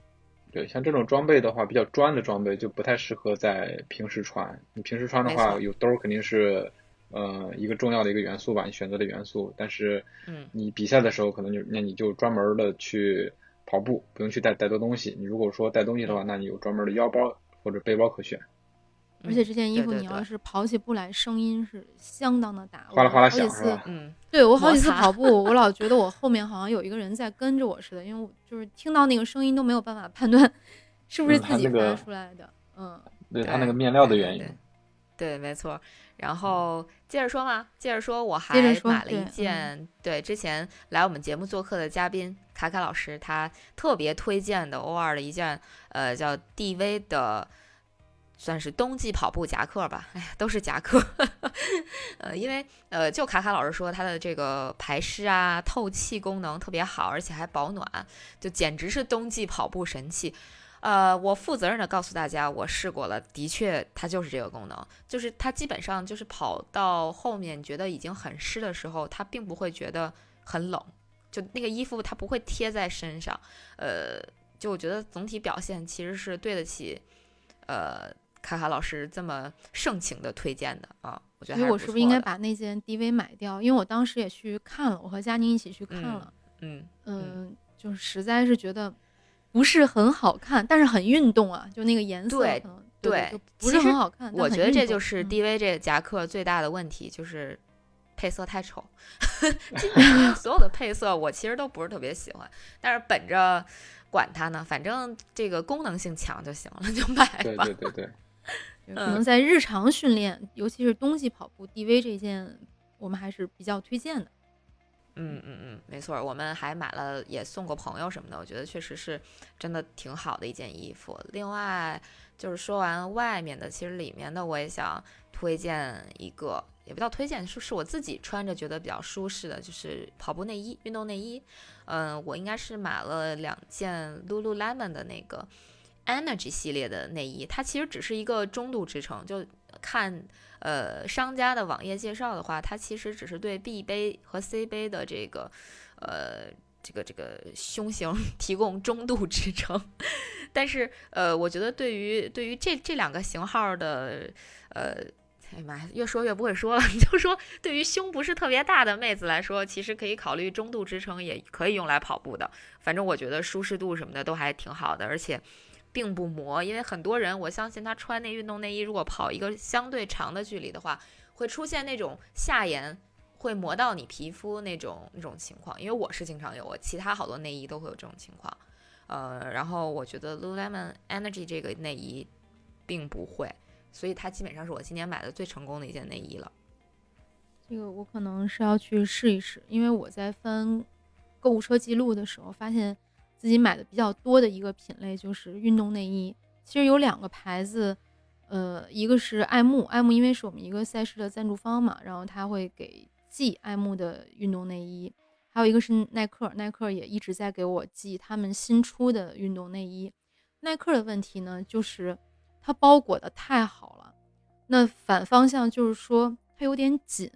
对，像这种装备的话，比较专的装备就不太适合在平时穿。你平时穿的话，有兜儿肯定是呃一个重要的一个元素吧，你选择的元素。但是嗯你比赛的时候，可能就那你就专门的去跑步，不用去带带多东西。你如果说带东西的话，那你有专门的腰包或者背包可选。而且这件衣服你要是跑起步来，声音是相当的大，哗啦哗啦我好几次响？嗯，对我好几次跑步，我老觉得我 后面好像有一个人在跟着我似的，因为我就是听到那个声音都没有办法判断是不是自己发出来的。嗯，对它那个面料的对原因对。没错。然后接着说嘛，接着说，我还买了一对件，对之前来我们节目做客的嘉宾卡卡老师，他特别推荐的 O 二的一件，呃，叫 DV 的，算是冬季跑步夹克吧。哎呀，都是夹克。呃，因为呃，就卡卡老师说，它的这个排湿啊、透气功能特别好，而且还保暖，就简直是冬季跑步神器。呃，我负责任的告诉大家，我试过了，的确它就是这个功能，就是它基本上就是跑到后面觉得已经很湿的时候，它并不会觉得很冷，就那个衣服它不会贴在身上，呃，就我觉得总体表现其实是对得起，呃，卡卡老师这么盛情的推荐的啊，我觉得所以我是不是应该把那件 DV 买掉？因为我当时也去看了，我和佳宁一起去看嗯了，嗯嗯，就是实在是觉得不是很好看，但是很运动啊，就那个颜色对不是很好看。我觉得这就是嗯 DV 这个夹克最大的问题，就是 配色太丑。基本上 所有的配色我其实都不是特别喜欢，但是本着管它呢，反正这个功能性强就行了，就买吧。对对对对，可能嗯在日常训练，尤其是冬季跑步，DV 这件我们还是比较推荐的。嗯嗯嗯，没错儿，我们还买了，也送过朋友什么的，我觉得确实是真的挺好的一件衣服。另外就是说完外面的，其实里面的我也想推荐一个，也不叫推荐，是是我自己穿着觉得比较舒适的，就是跑步内衣、运动内衣。嗯，我应该是买了两件 Lululemon 的那个 Energy 系列的内衣，它其实只是一个中度支撑，就看呃商家的网页介绍的话，它其实只是对 B 杯和 C 杯的这个呃这个这个胸型 提供中度支撑，但是呃，我觉得对于对于这这两个型号的呃哎呀妈呀，越说越不会说了。就说对于胸不是特别大的妹子来说，其实可以考虑中度支撑，也可以用来跑步的。反正我觉得舒适度什么的都还挺好的，而且并不磨。因为很多人，我相信他穿那运动内衣，如果跑一个相对长的距离的话，会出现那种下沿会磨到你皮肤那种那种情况。因为我是经常有，我其他好多内衣都会有这种情况。呃，然后我觉得 Lululemon Energy 这个内衣并不会。所以它基本上是我今年买的最成功的一件内衣了。这个我可能是要去试一试，因为我在翻购物车记录的时候，发现自己买的比较多的一个品类就是运动内衣。其实有两个牌子，呃，一个是爱慕，爱慕因为是我们一个赛事的赞助方嘛，然后他会给寄爱慕的运动内衣。还有一个是耐克，耐克也一直在给我寄他们新出的运动内衣。耐克的问题呢，就是。它包裹的太好了，那反方向就是说它有点紧。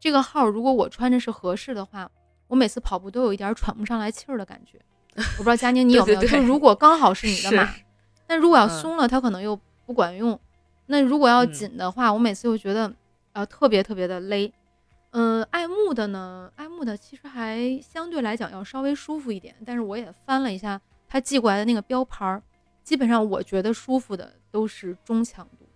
这个号如果我穿着是合适的话，我每次跑步都有一点喘不上来气儿的感觉。我不知道佳宁你有没有？就如果刚好是你的码，但如果要松了，它可能又不管用。那如果要紧的话，我每次又觉得呃特别特别的勒。嗯，爱慕的呢，爱慕的其实还相对来讲要稍微舒服一点，但是我也翻了一下他寄过来的那个标牌儿。基本上我觉得舒服的都是中强度。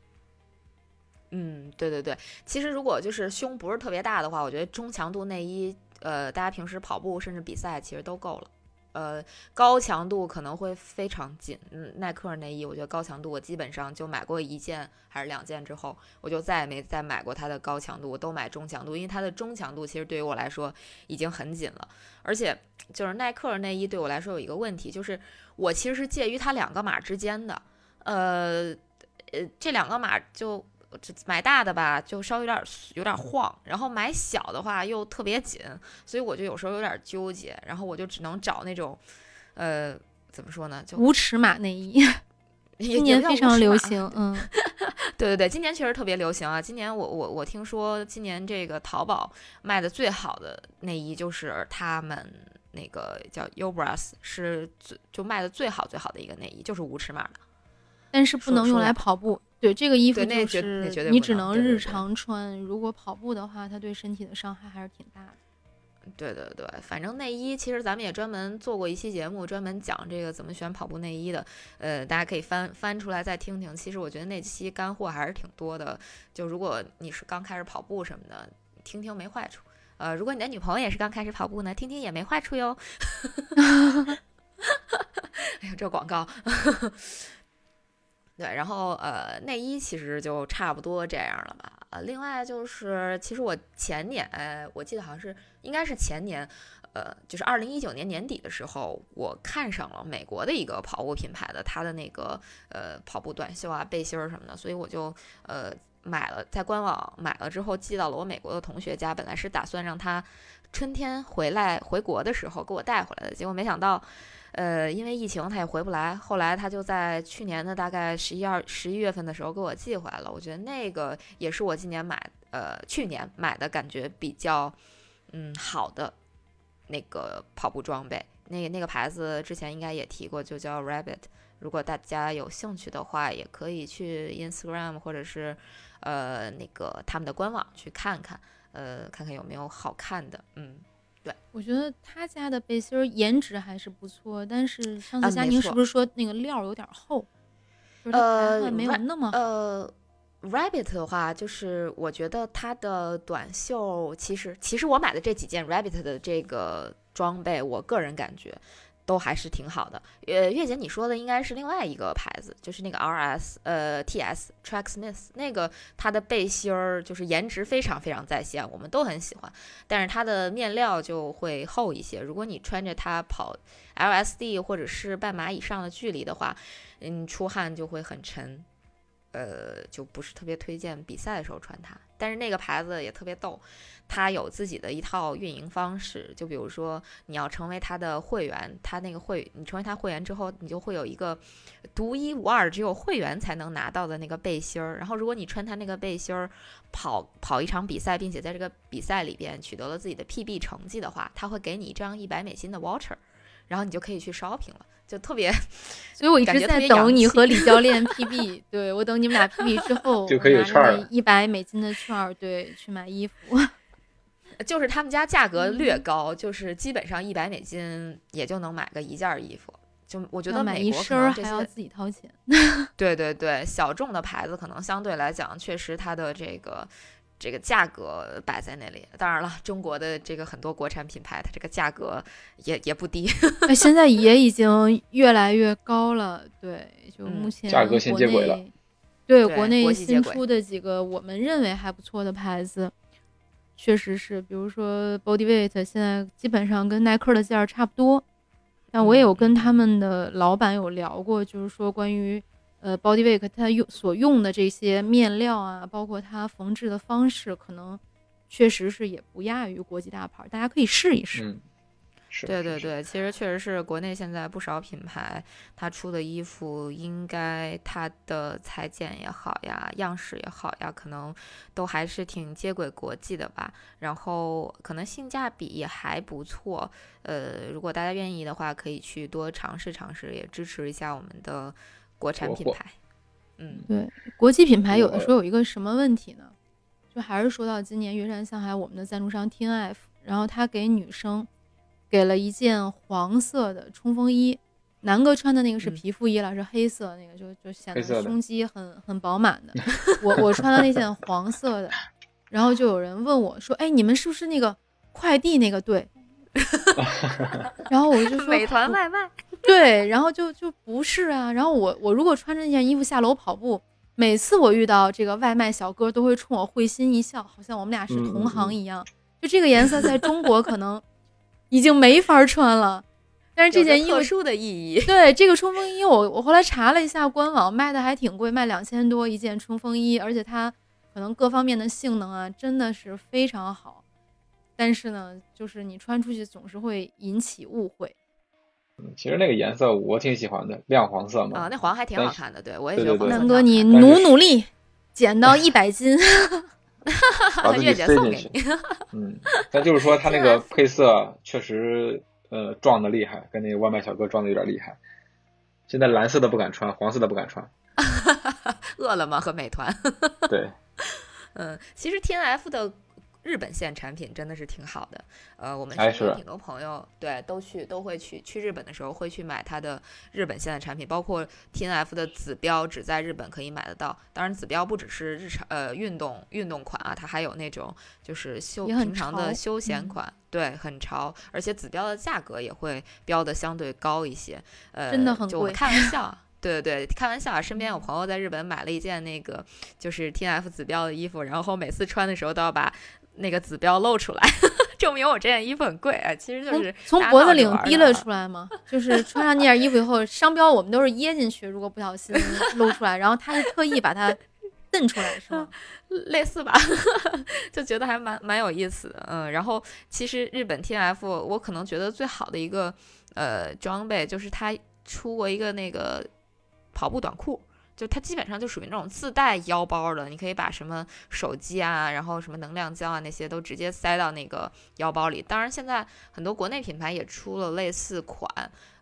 嗯，对对对，其实如果就是胸不是特别大的话，我觉得中强度内衣，呃，大家平时跑步甚至比赛其实都够了。呃，高强度可能会非常紧。嗯，耐克内衣，我觉得高强度我基本上就买过一件还是两件之后，我就再也没再买过它的高强度，我都买中强度，因为它的中强度其实对于我来说已经很紧了。而且就是耐克内衣对我来说有一个问题，就是我其实是介于它两个码之间的。呃呃，这两个码就。买大的吧，就稍微有点有点晃，然后买小的话又特别紧，所以我就有时候有点纠结，然后我就只能找那种，呃，怎么说呢，就无尺码内衣，今年非常流行，嗯，对对对，今年确实特别流行啊！今年我我我听说今年这个淘宝卖的最好的内衣就是他们那个叫 Ubras，是最就卖的最好最好的一个内衣，就是无尺码的，但是不能用来跑步。对这个衣服就是你只能日常穿，如果跑步的话，它对身体的伤害还是挺大的。对对对，反正内衣其实咱们也专门做过一期节目，专门讲这个怎么选跑步内衣的。呃，大家可以翻翻出来再听听。其实我觉得那期干货还是挺多的。就如果你是刚开始跑步什么的，听听没坏处。呃，如果你的女朋友也是刚开始跑步呢，听听也没坏处哟。哎呀，这广告。对，然后呃，内衣其实就差不多这样了吧。呃，另外就是，其实我前年，我记得好像是应该是前年，呃，就是二零一九年年底的时候，我看上了美国的一个跑步品牌的它的那个呃跑步短袖啊、背心儿什么的，所以我就呃买了，在官网买了之后寄到了我美国的同学家。本来是打算让他春天回来回国的时候给我带回来的，结果没想到。呃，因为疫情他也回不来，后来他就在去年的大概十一二十一月份的时候给我寄回来了。我觉得那个也是我今年买，呃，去年买的感觉比较，嗯，好的那个跑步装备。那那个牌子之前应该也提过，就叫 Rabbit。如果大家有兴趣的话，也可以去 Instagram 或者是呃那个他们的官网去看看，呃，看看有没有好看的，嗯。对，我觉得他家的背心儿颜值还是不错，但是上次佳宁是不是说那个料有点厚？呃，没有那么呃，Rabbit 的话，就是我觉得它的短袖，其实其实我买的这几件 Rabbit 的这个装备，我个人感觉。都还是挺好的。呃，月姐，你说的应该是另外一个牌子，就是那个 R S 呃 T S Tracksmith 那个，它的背心儿就是颜值非常非常在线，我们都很喜欢。但是它的面料就会厚一些，如果你穿着它跑 L S D 或者是半马以上的距离的话，嗯，出汗就会很沉，呃，就不是特别推荐比赛的时候穿它。但是那个牌子也特别逗。它有自己的一套运营方式，就比如说你要成为它的会员，它那个会，你成为它会员之后，你就会有一个独一无二、只有会员才能拿到的那个背心儿。然后，如果你穿它那个背心儿跑跑一场比赛，并且在这个比赛里边取得了自己的 PB 成绩的话，他会给你一张一百美金的 voucher。然后你就可以去 shopping 了，就特别。所以我一直在等你和李教练 PB，对我等你们俩 PB 之后，就可以有券儿一百美金的券儿，对，去买衣服。就是他们家价格略高，就是基本上一百美金也就能买个一件衣服。就我觉得买一身儿还要自己掏钱。对对对，小众的牌子可能相对来讲，确实它的这个这个价格摆在那里。当然了，中国的这个很多国产品牌，它这个价格也也不低。现在也已经越来越高了。对，就目前价格先接轨了。对，国内新出的几个我们认为还不错的牌子，确实是，比如说 Bodyweight，现在基本上跟耐克的价儿差不多。但我也有跟他们的老板有聊过，就是说关于呃 Bodyweight 它用所用的这些面料啊，包括它缝制的方式，可能确实是也不亚于国际大牌，大家可以试一试。嗯，是。对对对，其实确实是国内现在不少品牌，它出的衣服应该它的裁剪也好呀，样式也好呀，可能都还是挺接轨国际的吧。然后可能性价比也还不错。呃，如果大家愿意的话，可以去多尝试尝试，也支持一下我们的国产品牌。嗯，对，国际品牌有的时候有一个什么问题呢？就还是说到今年越山向海，我们的赞助商 TNF，然后他给女生给了一件黄色的冲锋衣，南哥穿的那个是皮肤衣了，是黑色那个，就就显得胸肌很很饱满的。我我穿的那件黄色的，然后就有人问我说：“哎，你们是不是那个快递那个队？” 然后我就说美团外卖，对，然后就就不是啊。然后我我如果穿着那件衣服下楼跑步，每次我遇到这个外卖小哥都会冲我会心一笑，好像我们俩是同行一样。就这个颜色在中国可能已经没法穿了，但是这件衣服特殊的意义。对这个冲锋衣，我我后来查了一下官网，卖的还挺贵，卖两千多一件冲锋衣，而且它可能各方面的性能啊，真的是非常好。但是呢，就是你穿出去总是会引起误会。嗯，其实那个颜色我挺喜欢的，亮黄色嘛。啊，那黄还挺好看的，对我也觉得。南哥，你努努力，减到一百斤，月姐送给你。嗯，但就是说它那个 配色确实呃撞的厉害，跟那个外卖小哥撞的有点厉害。现在蓝色的不敢穿，黄色的不敢穿。饿了么和美团。对。嗯，其实 T F 的。日本线产品真的是挺好的，呃，我们身边挺多朋友对都去都会去去日本的时候会去买它的日本线的产品，包括 T N F 的子标只在日本可以买得到。当然，子标不只是日常呃运动运动款啊，它还有那种就是休平常的休闲款，对，很潮，而且子标的价格也会标的相对高一些，呃，真的很贵。开玩笑，对对对，开玩笑啊！身边有朋友在日本买了一件那个就是 T N F 子标的衣服，然后每次穿的时候都要把。那个指标露出来，证明我这件衣服很贵啊！其实就是从脖子领提了出来吗？就是穿上那件衣服以后，商标我们都是掖进去，如果不小心露出来，然后他是特意把它瞪出来，是吗？类似吧，就觉得还蛮蛮有意思的。嗯，然后其实日本 T F 我可能觉得最好的一个呃装备就是它出过一个那个跑步短裤。就它基本上就属于那种自带腰包的，你可以把什么手机啊，然后什么能量胶啊那些都直接塞到那个腰包里。当然，现在很多国内品牌也出了类似款，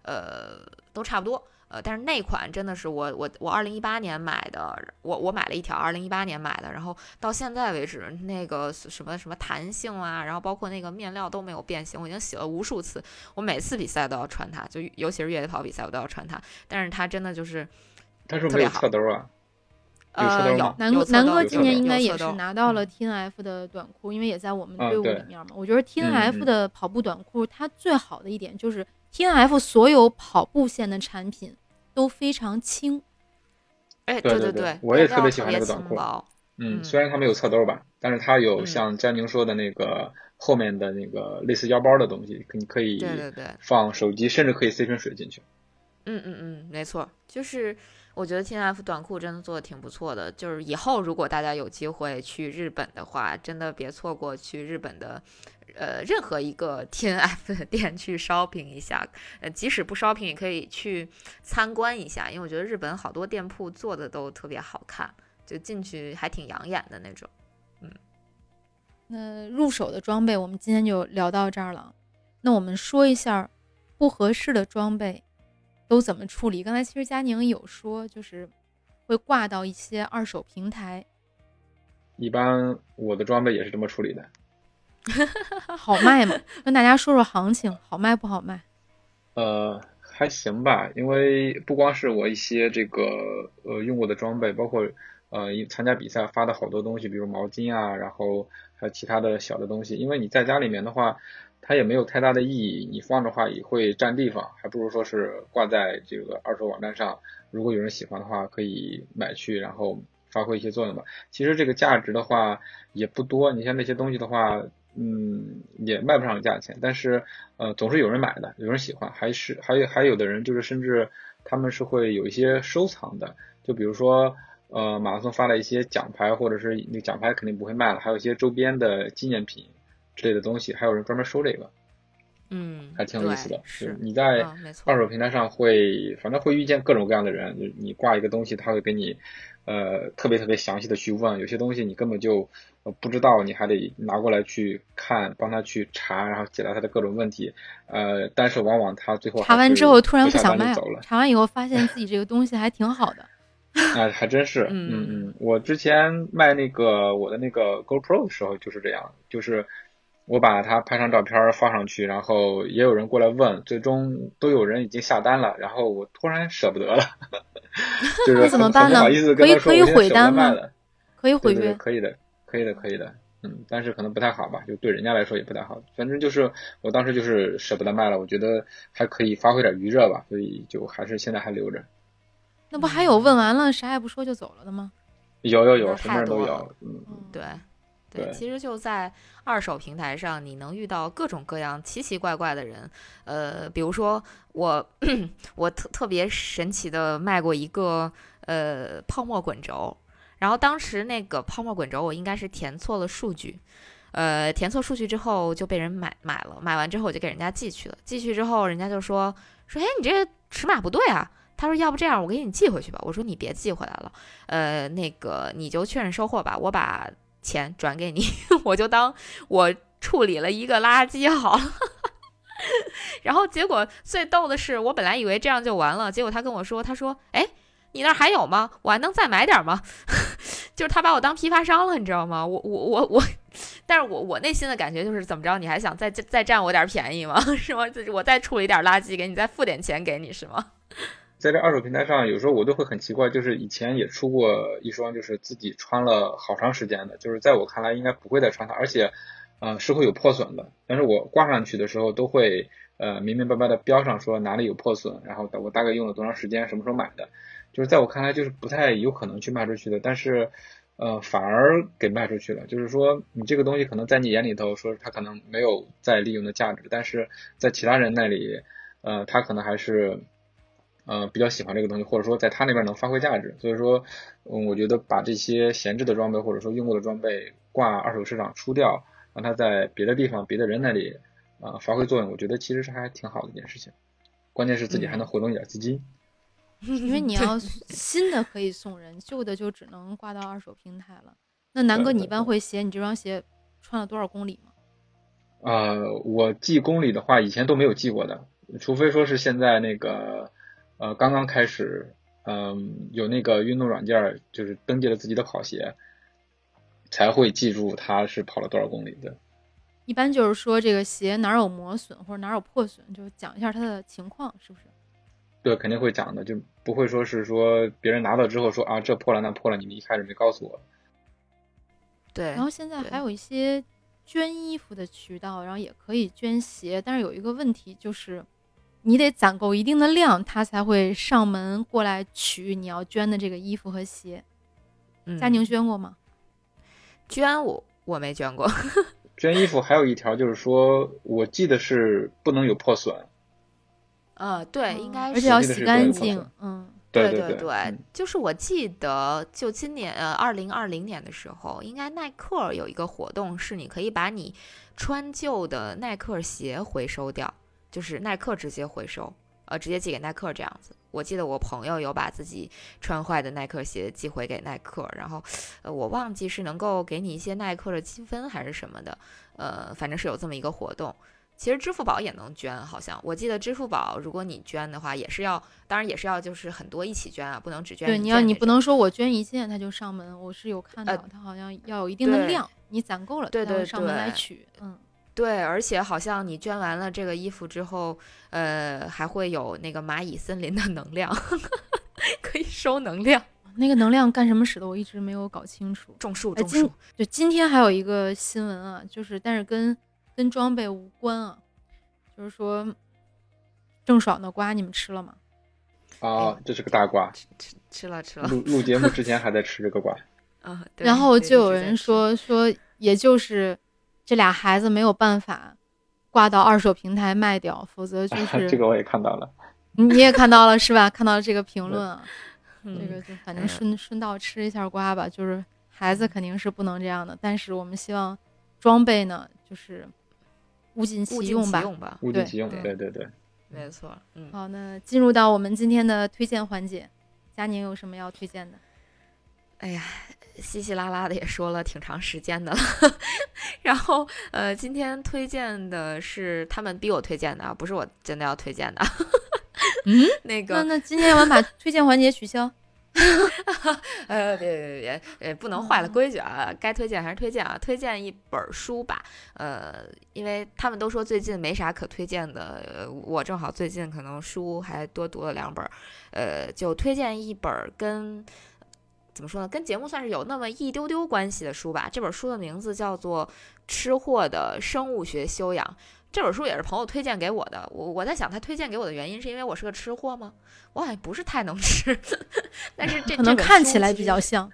呃，都差不多。呃，但是那款真的是我我我二零一八年买的，我我买了一条二零一八年买的，然后到现在为止，那个什么什么弹性啊，然后包括那个面料都没有变形，我已经洗了无数次，我每次比赛都要穿它，就尤其是越野跑比赛我都要穿它。但是它真的就是。但是没有侧兜啊，呃，有南哥，南哥今年应该也是拿到了 T N F 的短裤，因为也在我们队伍里面嘛。我觉得 T N F 的跑步短裤它最好的一点就是 T N F 所有跑步线的产品都非常轻。哎，对对对，我也特别喜欢这个短裤。嗯，虽然它没有侧兜吧，但是它有像佳宁说的那个后面的那个类似腰包的东西，你可以对对对放手机，甚至可以塞瓶水进去。嗯嗯嗯，没错，就是。我觉得 T N F 短裤真的做的挺不错的，就是以后如果大家有机会去日本的话，真的别错过去日本的，呃，任何一个 T N F 的店去 shopping 一下，呃，即使不 shopping 也可以去参观一下，因为我觉得日本好多店铺做的都特别好看，就进去还挺养眼的那种。嗯，那入手的装备我们今天就聊到这儿了，那我们说一下不合适的装备都怎么处理？刚才其实佳宁有说，就是会挂到一些二手平台。一般我的装备也是这么处理的。好卖吗？跟大家说说行情，好卖不好卖？呃，还行吧，因为不光是我一些这个呃用过的装备，包括呃参加比赛发的好多东西，比如毛巾啊，然后还有其他的小的东西。因为你在家里面的话，它也没有太大的意义，你放的话也会占地方，还不如说是挂在这个二手网站上。如果有人喜欢的话，可以买去，然后发挥一些作用吧。其实这个价值的话也不多，你像那些东西的话。嗯，也卖不上价钱，但是呃，总是有人买的，有人喜欢，还是还有还有的人就是甚至他们是会有一些收藏的，就比如说呃，马拉松发了一些奖牌，或者是那奖牌肯定不会卖了，还有一些周边的纪念品之类的东西，还有人专门收这个，嗯，还挺有意思的。是你在二手平台上会，反正会遇见各种各样的人，就你挂一个东西，他会给你呃特别特别详细的去问，有些东西你根本就。不知道，你还得拿过来去看，帮他去查，然后解答他的各种问题。呃，但是往往他最后查完之后突然不想卖了，查完以后发现自己这个东西还挺好的。那还真是，嗯嗯，我之前卖那个我的那个 GoPro 的时候就是这样，就是我把它拍上照片放上去，然后也有人过来问，最终都有人已经下单了，然后我突然舍不得了，就是怎么办呢？可以可以毁单吗？可以毁约？可以的。可以的，可以的，嗯，但是可能不太好吧，就对人家来说也不太好。反正就是我当时就是舍不得卖了，我觉得还可以发挥点余热吧，所以就还是现在还留着。那不还有问完了啥也不说就走了的吗？有有有，什么人都有。嗯，对其实就在二手平台上，你能遇到各种各样奇奇怪怪的人。呃，比如说我 我特特别神奇的卖过一个呃泡沫滚轴。然后当时那个泡沫滚轴，我应该是填错了数据，呃，填错数据之后就被人买买了，买完之后我就给人家寄去了，寄去之后人家就说说，哎，你这尺码不对啊。他说要不这样，我给你寄回去吧。我说你别寄回来了，呃，那个你就确认收货吧，我把钱转给你，我就当我处理了一个垃圾好了。然后结果最逗的是，我本来以为这样就完了，结果他跟我说，他说，哎。你那还有吗？我还能再买点吗？就是他把我当批发商了，你知道吗？我我我我，但是我我内心的感觉就是怎么着？你还想再再占我点便宜吗？是吗？我再处理点垃圾给你，再付点钱给你是吗？在这二手平台上，有时候我都会很奇怪，就是以前也出过一双，就是自己穿了好长时间的，就是在我看来应该不会再穿它，而且，呃，是会有破损的。但是我挂上去的时候都会呃明明白白的标上说哪里有破损，然后我大概用了多长时间，什么时候买的。就是在我看来，就是不太有可能去卖出去的，但是，呃，反而给卖出去了。就是说，你这个东西可能在你眼里头说它可能没有再利用的价值，但是在其他人那里，呃，他可能还是，呃，比较喜欢这个东西，或者说在他那边能发挥价值。所以说，嗯，我觉得把这些闲置的装备或者说用过的装备挂二手市场出掉，让它在别的地方、别的人那里，啊，发挥作用，我觉得其实是还挺好的一件事情。关键是自己还能活动一点资金。因为你要新的可以送人，旧的就只能挂到二手平台了。那南哥，你一般会写你这双鞋穿了多少公里吗？呃，我记公里的话，以前都没有记过的，除非说是现在那个呃刚刚开始，嗯，有那个运动软件，就是登记了自己的跑鞋，才会记住它是跑了多少公里的。一般就是说这个鞋哪有磨损或者哪有破损，就讲一下它的情况，是不是？对，肯定会讲的，就不会说是说别人拿到之后说啊这破了那破了，你们一开始没告诉我。对。然后现在还有一些捐衣服的渠道，然后也可以捐鞋，但是有一个问题就是，你得攒够一定的量，他才会上门过来取你要捐的这个衣服和鞋。佳宁捐过吗？捐我我没捐过。捐衣服还有一条就是说，我记得是不能有破损。呃，对，应该而且要洗干净，嗯，对对对，就是我记得，就今年呃，二零二零年的时候，应该耐克有一个活动，是你可以把你穿旧的耐克鞋回收掉，就是耐克直接回收，呃，直接寄给耐克这样子。我记得我朋友有把自己穿坏的耐克鞋寄回给耐克，然后，呃，我忘记是能够给你一些耐克的积分还是什么的，呃，反正是有这么一个活动。其实支付宝也能捐，好像我记得支付宝，如果你捐的话，也是要，当然也是要就是很多一起捐啊，不能只捐对，你要你不能说我捐一件他就上门，我是有看到呃好像要有一定的量，你攒够了对对它才会上门来取。嗯，对，而且好像你捐完了这个衣服之后，呃，还会有那个蚂蚁森林的能量，可以收能量，那个能量干什么使的，我一直没有搞清楚。种树种树。就今天还有一个新闻啊，就是但是跟跟装备无关啊，就是说郑爽的瓜你们吃了吗？啊，这是个大瓜。吃吃了吃了，录录节目之前还在吃这个瓜。啊，对然后就有人说说，也就是这俩孩子没有办法挂到二手平台卖掉，否则就是这个我也看到了。你也看到了是吧？看到了这个评论啊，嗯这个就反正嗯顺顺道吃一下瓜吧。就是孩子肯定是不能这样的，但是我们希望装备呢，就是物尽其用吧。其用吧，对物尽其用，对对对对。没错，嗯。好，那进入到我们今天的推荐环节，佳宁有什么要推荐的？哎呀，稀稀拉拉的也说了挺长时间的了，然后呃，今天推荐的是他们逼我推荐的啊，不是我真的要推荐的。嗯，那个那那今天我们把推荐环节取消。呃，别别别，呃，不能坏了规矩啊！该推荐还是推荐啊，推荐一本儿书吧。呃，因为他们都说最近没啥可推荐的，呃，我正好最近可能书还多读了两本儿，呃，就推荐一本儿跟怎么说呢，跟节目算是有那么一丢丢关系的书吧。这本书的名字叫做《吃货的生物学修养》。这本书也是朋友推荐给我的，我我在想他推荐给我的原因是因为我是个吃货吗？我好像不是太能吃，但是这可能这看起来比较像。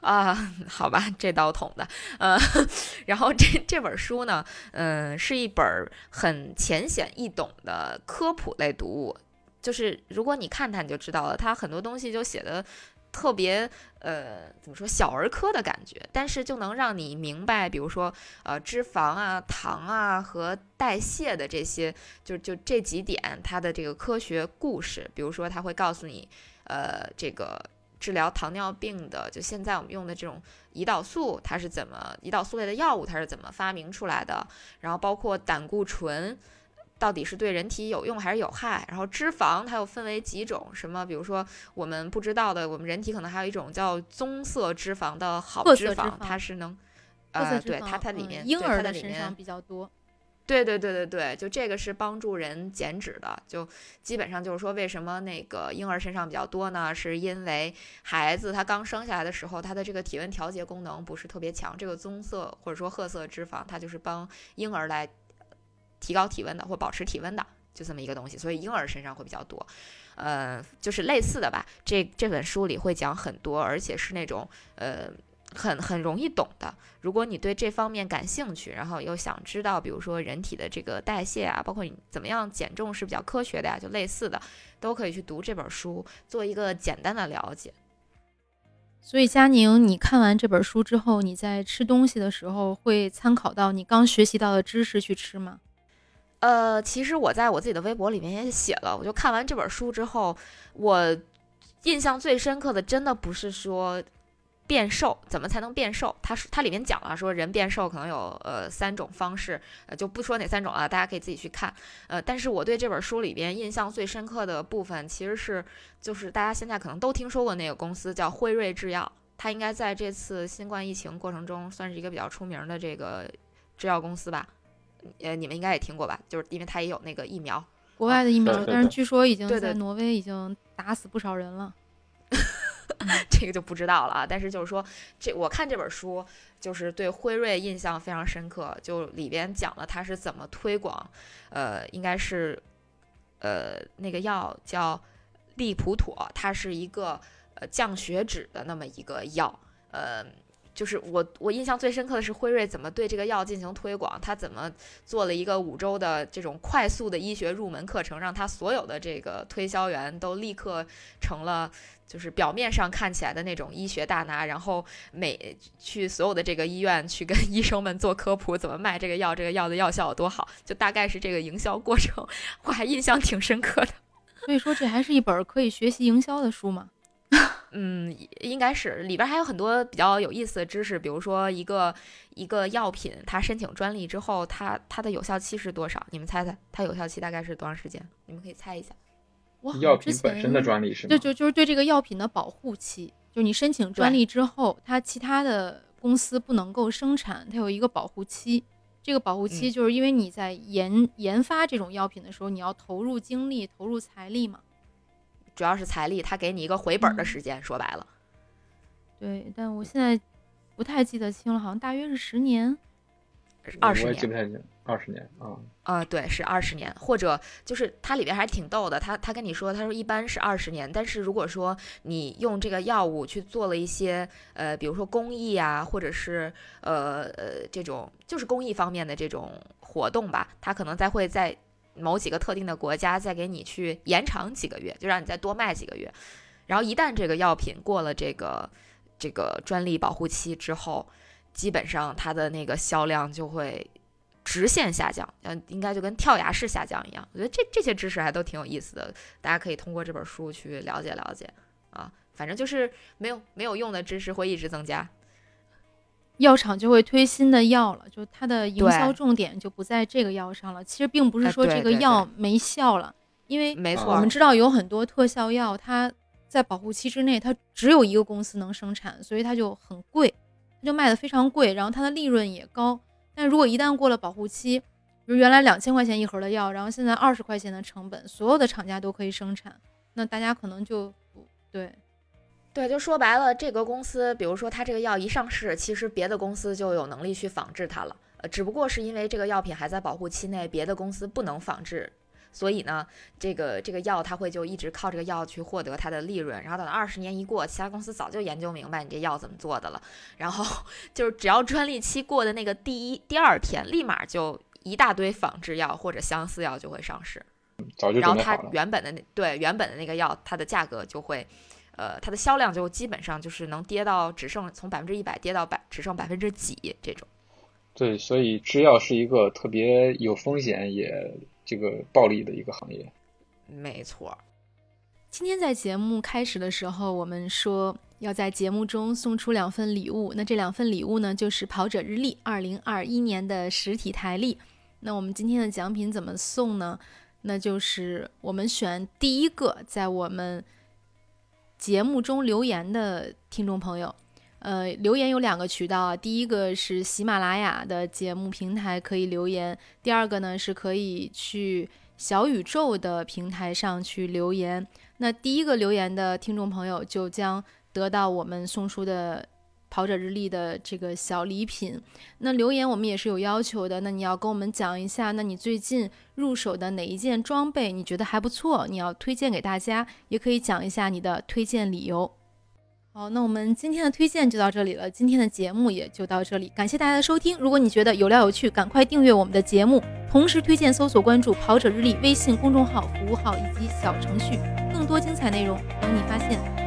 啊，好吧，这刀捅的，呃，然后这这本书呢，嗯、是一本儿很浅显易懂的科普类读物，就是如果你看它，你就知道了，它很多东西就写的特别呃，怎么说小儿科的感觉，但是就能让你明白，比如说呃脂肪啊、糖啊和代谢的这些，就就这几点它的这个科学故事，比如说它会告诉你，呃，这个。治疗糖尿病的，就现在我们用的这种胰岛素，它是怎么胰岛素类的药物它是怎么发明出来的？然后包括胆固醇到底是对人体有用还是有害？然后脂肪它又分为几种？什么？比如说我们不知道的，我们人体可能还有一种叫棕色脂肪的好脂肪，脂肪它是能呃，对它它里嗯面对婴儿它里面的身上比较多。对对对对对，就这个是帮助人减脂的，就基本上就是说，为什么那个婴儿身上比较多呢？是因为孩子他刚生下来的时候，他的这个体温调节功能不是特别强，这个棕色或者说褐色脂肪，它就是帮婴儿来提高体温的或保持体温的，就这么一个东西，所以婴儿身上会比较多。呃，就是类似的吧。这这本书里会讲很多，而且是那种呃很很容易懂的。如果你对这方面感兴趣，然后又想知道，比如说人体的这个代谢啊，包括你怎么样减重是比较科学的呀，就类似的，都可以去读这本书，做一个简单的了解。所以佳宁，你看完这本书之后，你在吃东西的时候会参考到你刚学习到的知识去吃吗？呃，其实我在我自己的微博里面也写了，我就看完这本书之后，我印象最深刻的，真的不是说变瘦怎么才能变瘦，它是它里面讲了说人变瘦可能有呃三种方式，呃就不说哪三种了，大家可以自己去看。呃，但是我对这本书里边印象最深刻的部分，其实是就是大家现在可能都听说过那个公司叫辉瑞制药，它应该在这次新冠疫情过程中算是一个比较出名的这个制药公司吧。呃，你们应该也听过吧？就是因为它也有那个疫苗，国外的疫苗，但是据说已经在挪威已经打死不少人了。这个就不知道了啊。但是就是说，这我看这本书，就是对辉瑞印象非常深刻，就里边讲了它是怎么推广，呃，应该是，呃，那个药叫利普妥，它是一个呃降血脂的那么一个药，呃。就是我，我印象最深刻的是辉瑞怎么对这个药进行推广，他怎么做了一个五周的这种快速的医学入门课程，让他所有的这个推销员都立刻成了就是表面上看起来的那种医学大拿，然后每去所有的这个医院去跟 医生们做科普，怎么卖这个药，这个药的药效有多好，就大概是这个营销过程，我还印象挺深刻的。所以说，这还是一本可以学习营销的书吗？嗯，应该是里边还有很多比较有意思的知识，比如说一个一个药品，它申请专利之后，它它的有效期是多少？你们猜猜，它有效期大概是多长时间？你们可以猜一下。哇药之品本身的专利是吗？就就就是对这个药品的保护期，就是你申请专利之后，它其他的公司不能够生产，它有一个保护期。这个保护期嗯就是因为你在研研发这种药品的时候，你要投入精力、投入财力嘛。主要是财力，他给你一个回本儿的嗯时间。说白了，对，但我现在不太记得清了，好像大约是十年。二十我也记。不太清，二十年啊。啊、对，是二十年，或者就是它里边还挺逗的，他他跟你说，他说一般是二十年，但是如果说你用这个药物去做了一些呃，比如说公益啊，或者是呃呃这种就是公益方面的这种活动吧，他可能再会在某几个特定的国家再给你去延长几个月，就让你再多卖几个月，然后一旦这个药品过了这个这个专利保护期之后，基本上它的那个销量就会直线下降，嗯，应该就跟跳崖式下降一样。我觉得这这些知识还都挺有意思的，大家可以通过这本书去了解了解啊。反正就是没有没有用的知识会一直增加。药厂就会推新的药了，就它的营销重点就不在这个药上了。其实并不是哎说这个药没效了，因为啊没错，我们知道有很多特效药，它在保护期之内，它只有一个公司能生产，所以它就很贵，它就卖的非常贵，然后它的利润也高。但如果一旦过了保护期，比如原来两千块钱一盒的药，然后现在二十块钱的成本，所有的厂家都可以生产，那大家可能就不对，对，就说白了，这个公司，比如说它这个药一上市，其实别的公司就有能力去仿制它了。呃，只不过是因为这个药品还在保护期内，别的公司不能仿制，所以呢，这个这个药它会就一直靠这个药去获得它的利润。然后等二十年一过，其他公司早就研究明白你这药怎么做的了。然后 就是只要专利期过的那个第一、第二天，立马就一大堆仿制药或者相似药就会上市。早就然后它。原本的那对原本的那个药，它的价格就会，呃，它的销量就基本上就是能跌到只剩从百分之一百跌到百只剩百分之几这种。对，所以制药是一个特别有风险也这个暴利的一个行业。没错，今天在节目开始的时候，我们说要在节目中送出两份礼物。那这两份礼物呢，就是跑者日历二零二一年的实体台历。那我们今天的奖品怎么送呢？那就是我们选第一个在我们节目中留言的听众朋友。呃，留言有两个渠道啊，第一个是喜马拉雅的节目平台可以留言，第二个呢是可以去小宇宙的平台上去留言。那第一个留言的听众朋友就将得到我们送出的跑者日历的这个小礼品。那留言我们也是有要求的，那你要跟我们讲一下，那你最近入手的哪一件装备你觉得还不错，你要推荐给大家，也可以讲一下你的推荐理由。好，那我们今天的推荐就到这里了，今天的节目也就到这里，感谢大家的收听。如果你觉得有料有趣，赶快订阅我们的节目，同时推荐搜索关注“跑者日历”微信公众号、服务号以及小程序，更多精彩内容等你发现。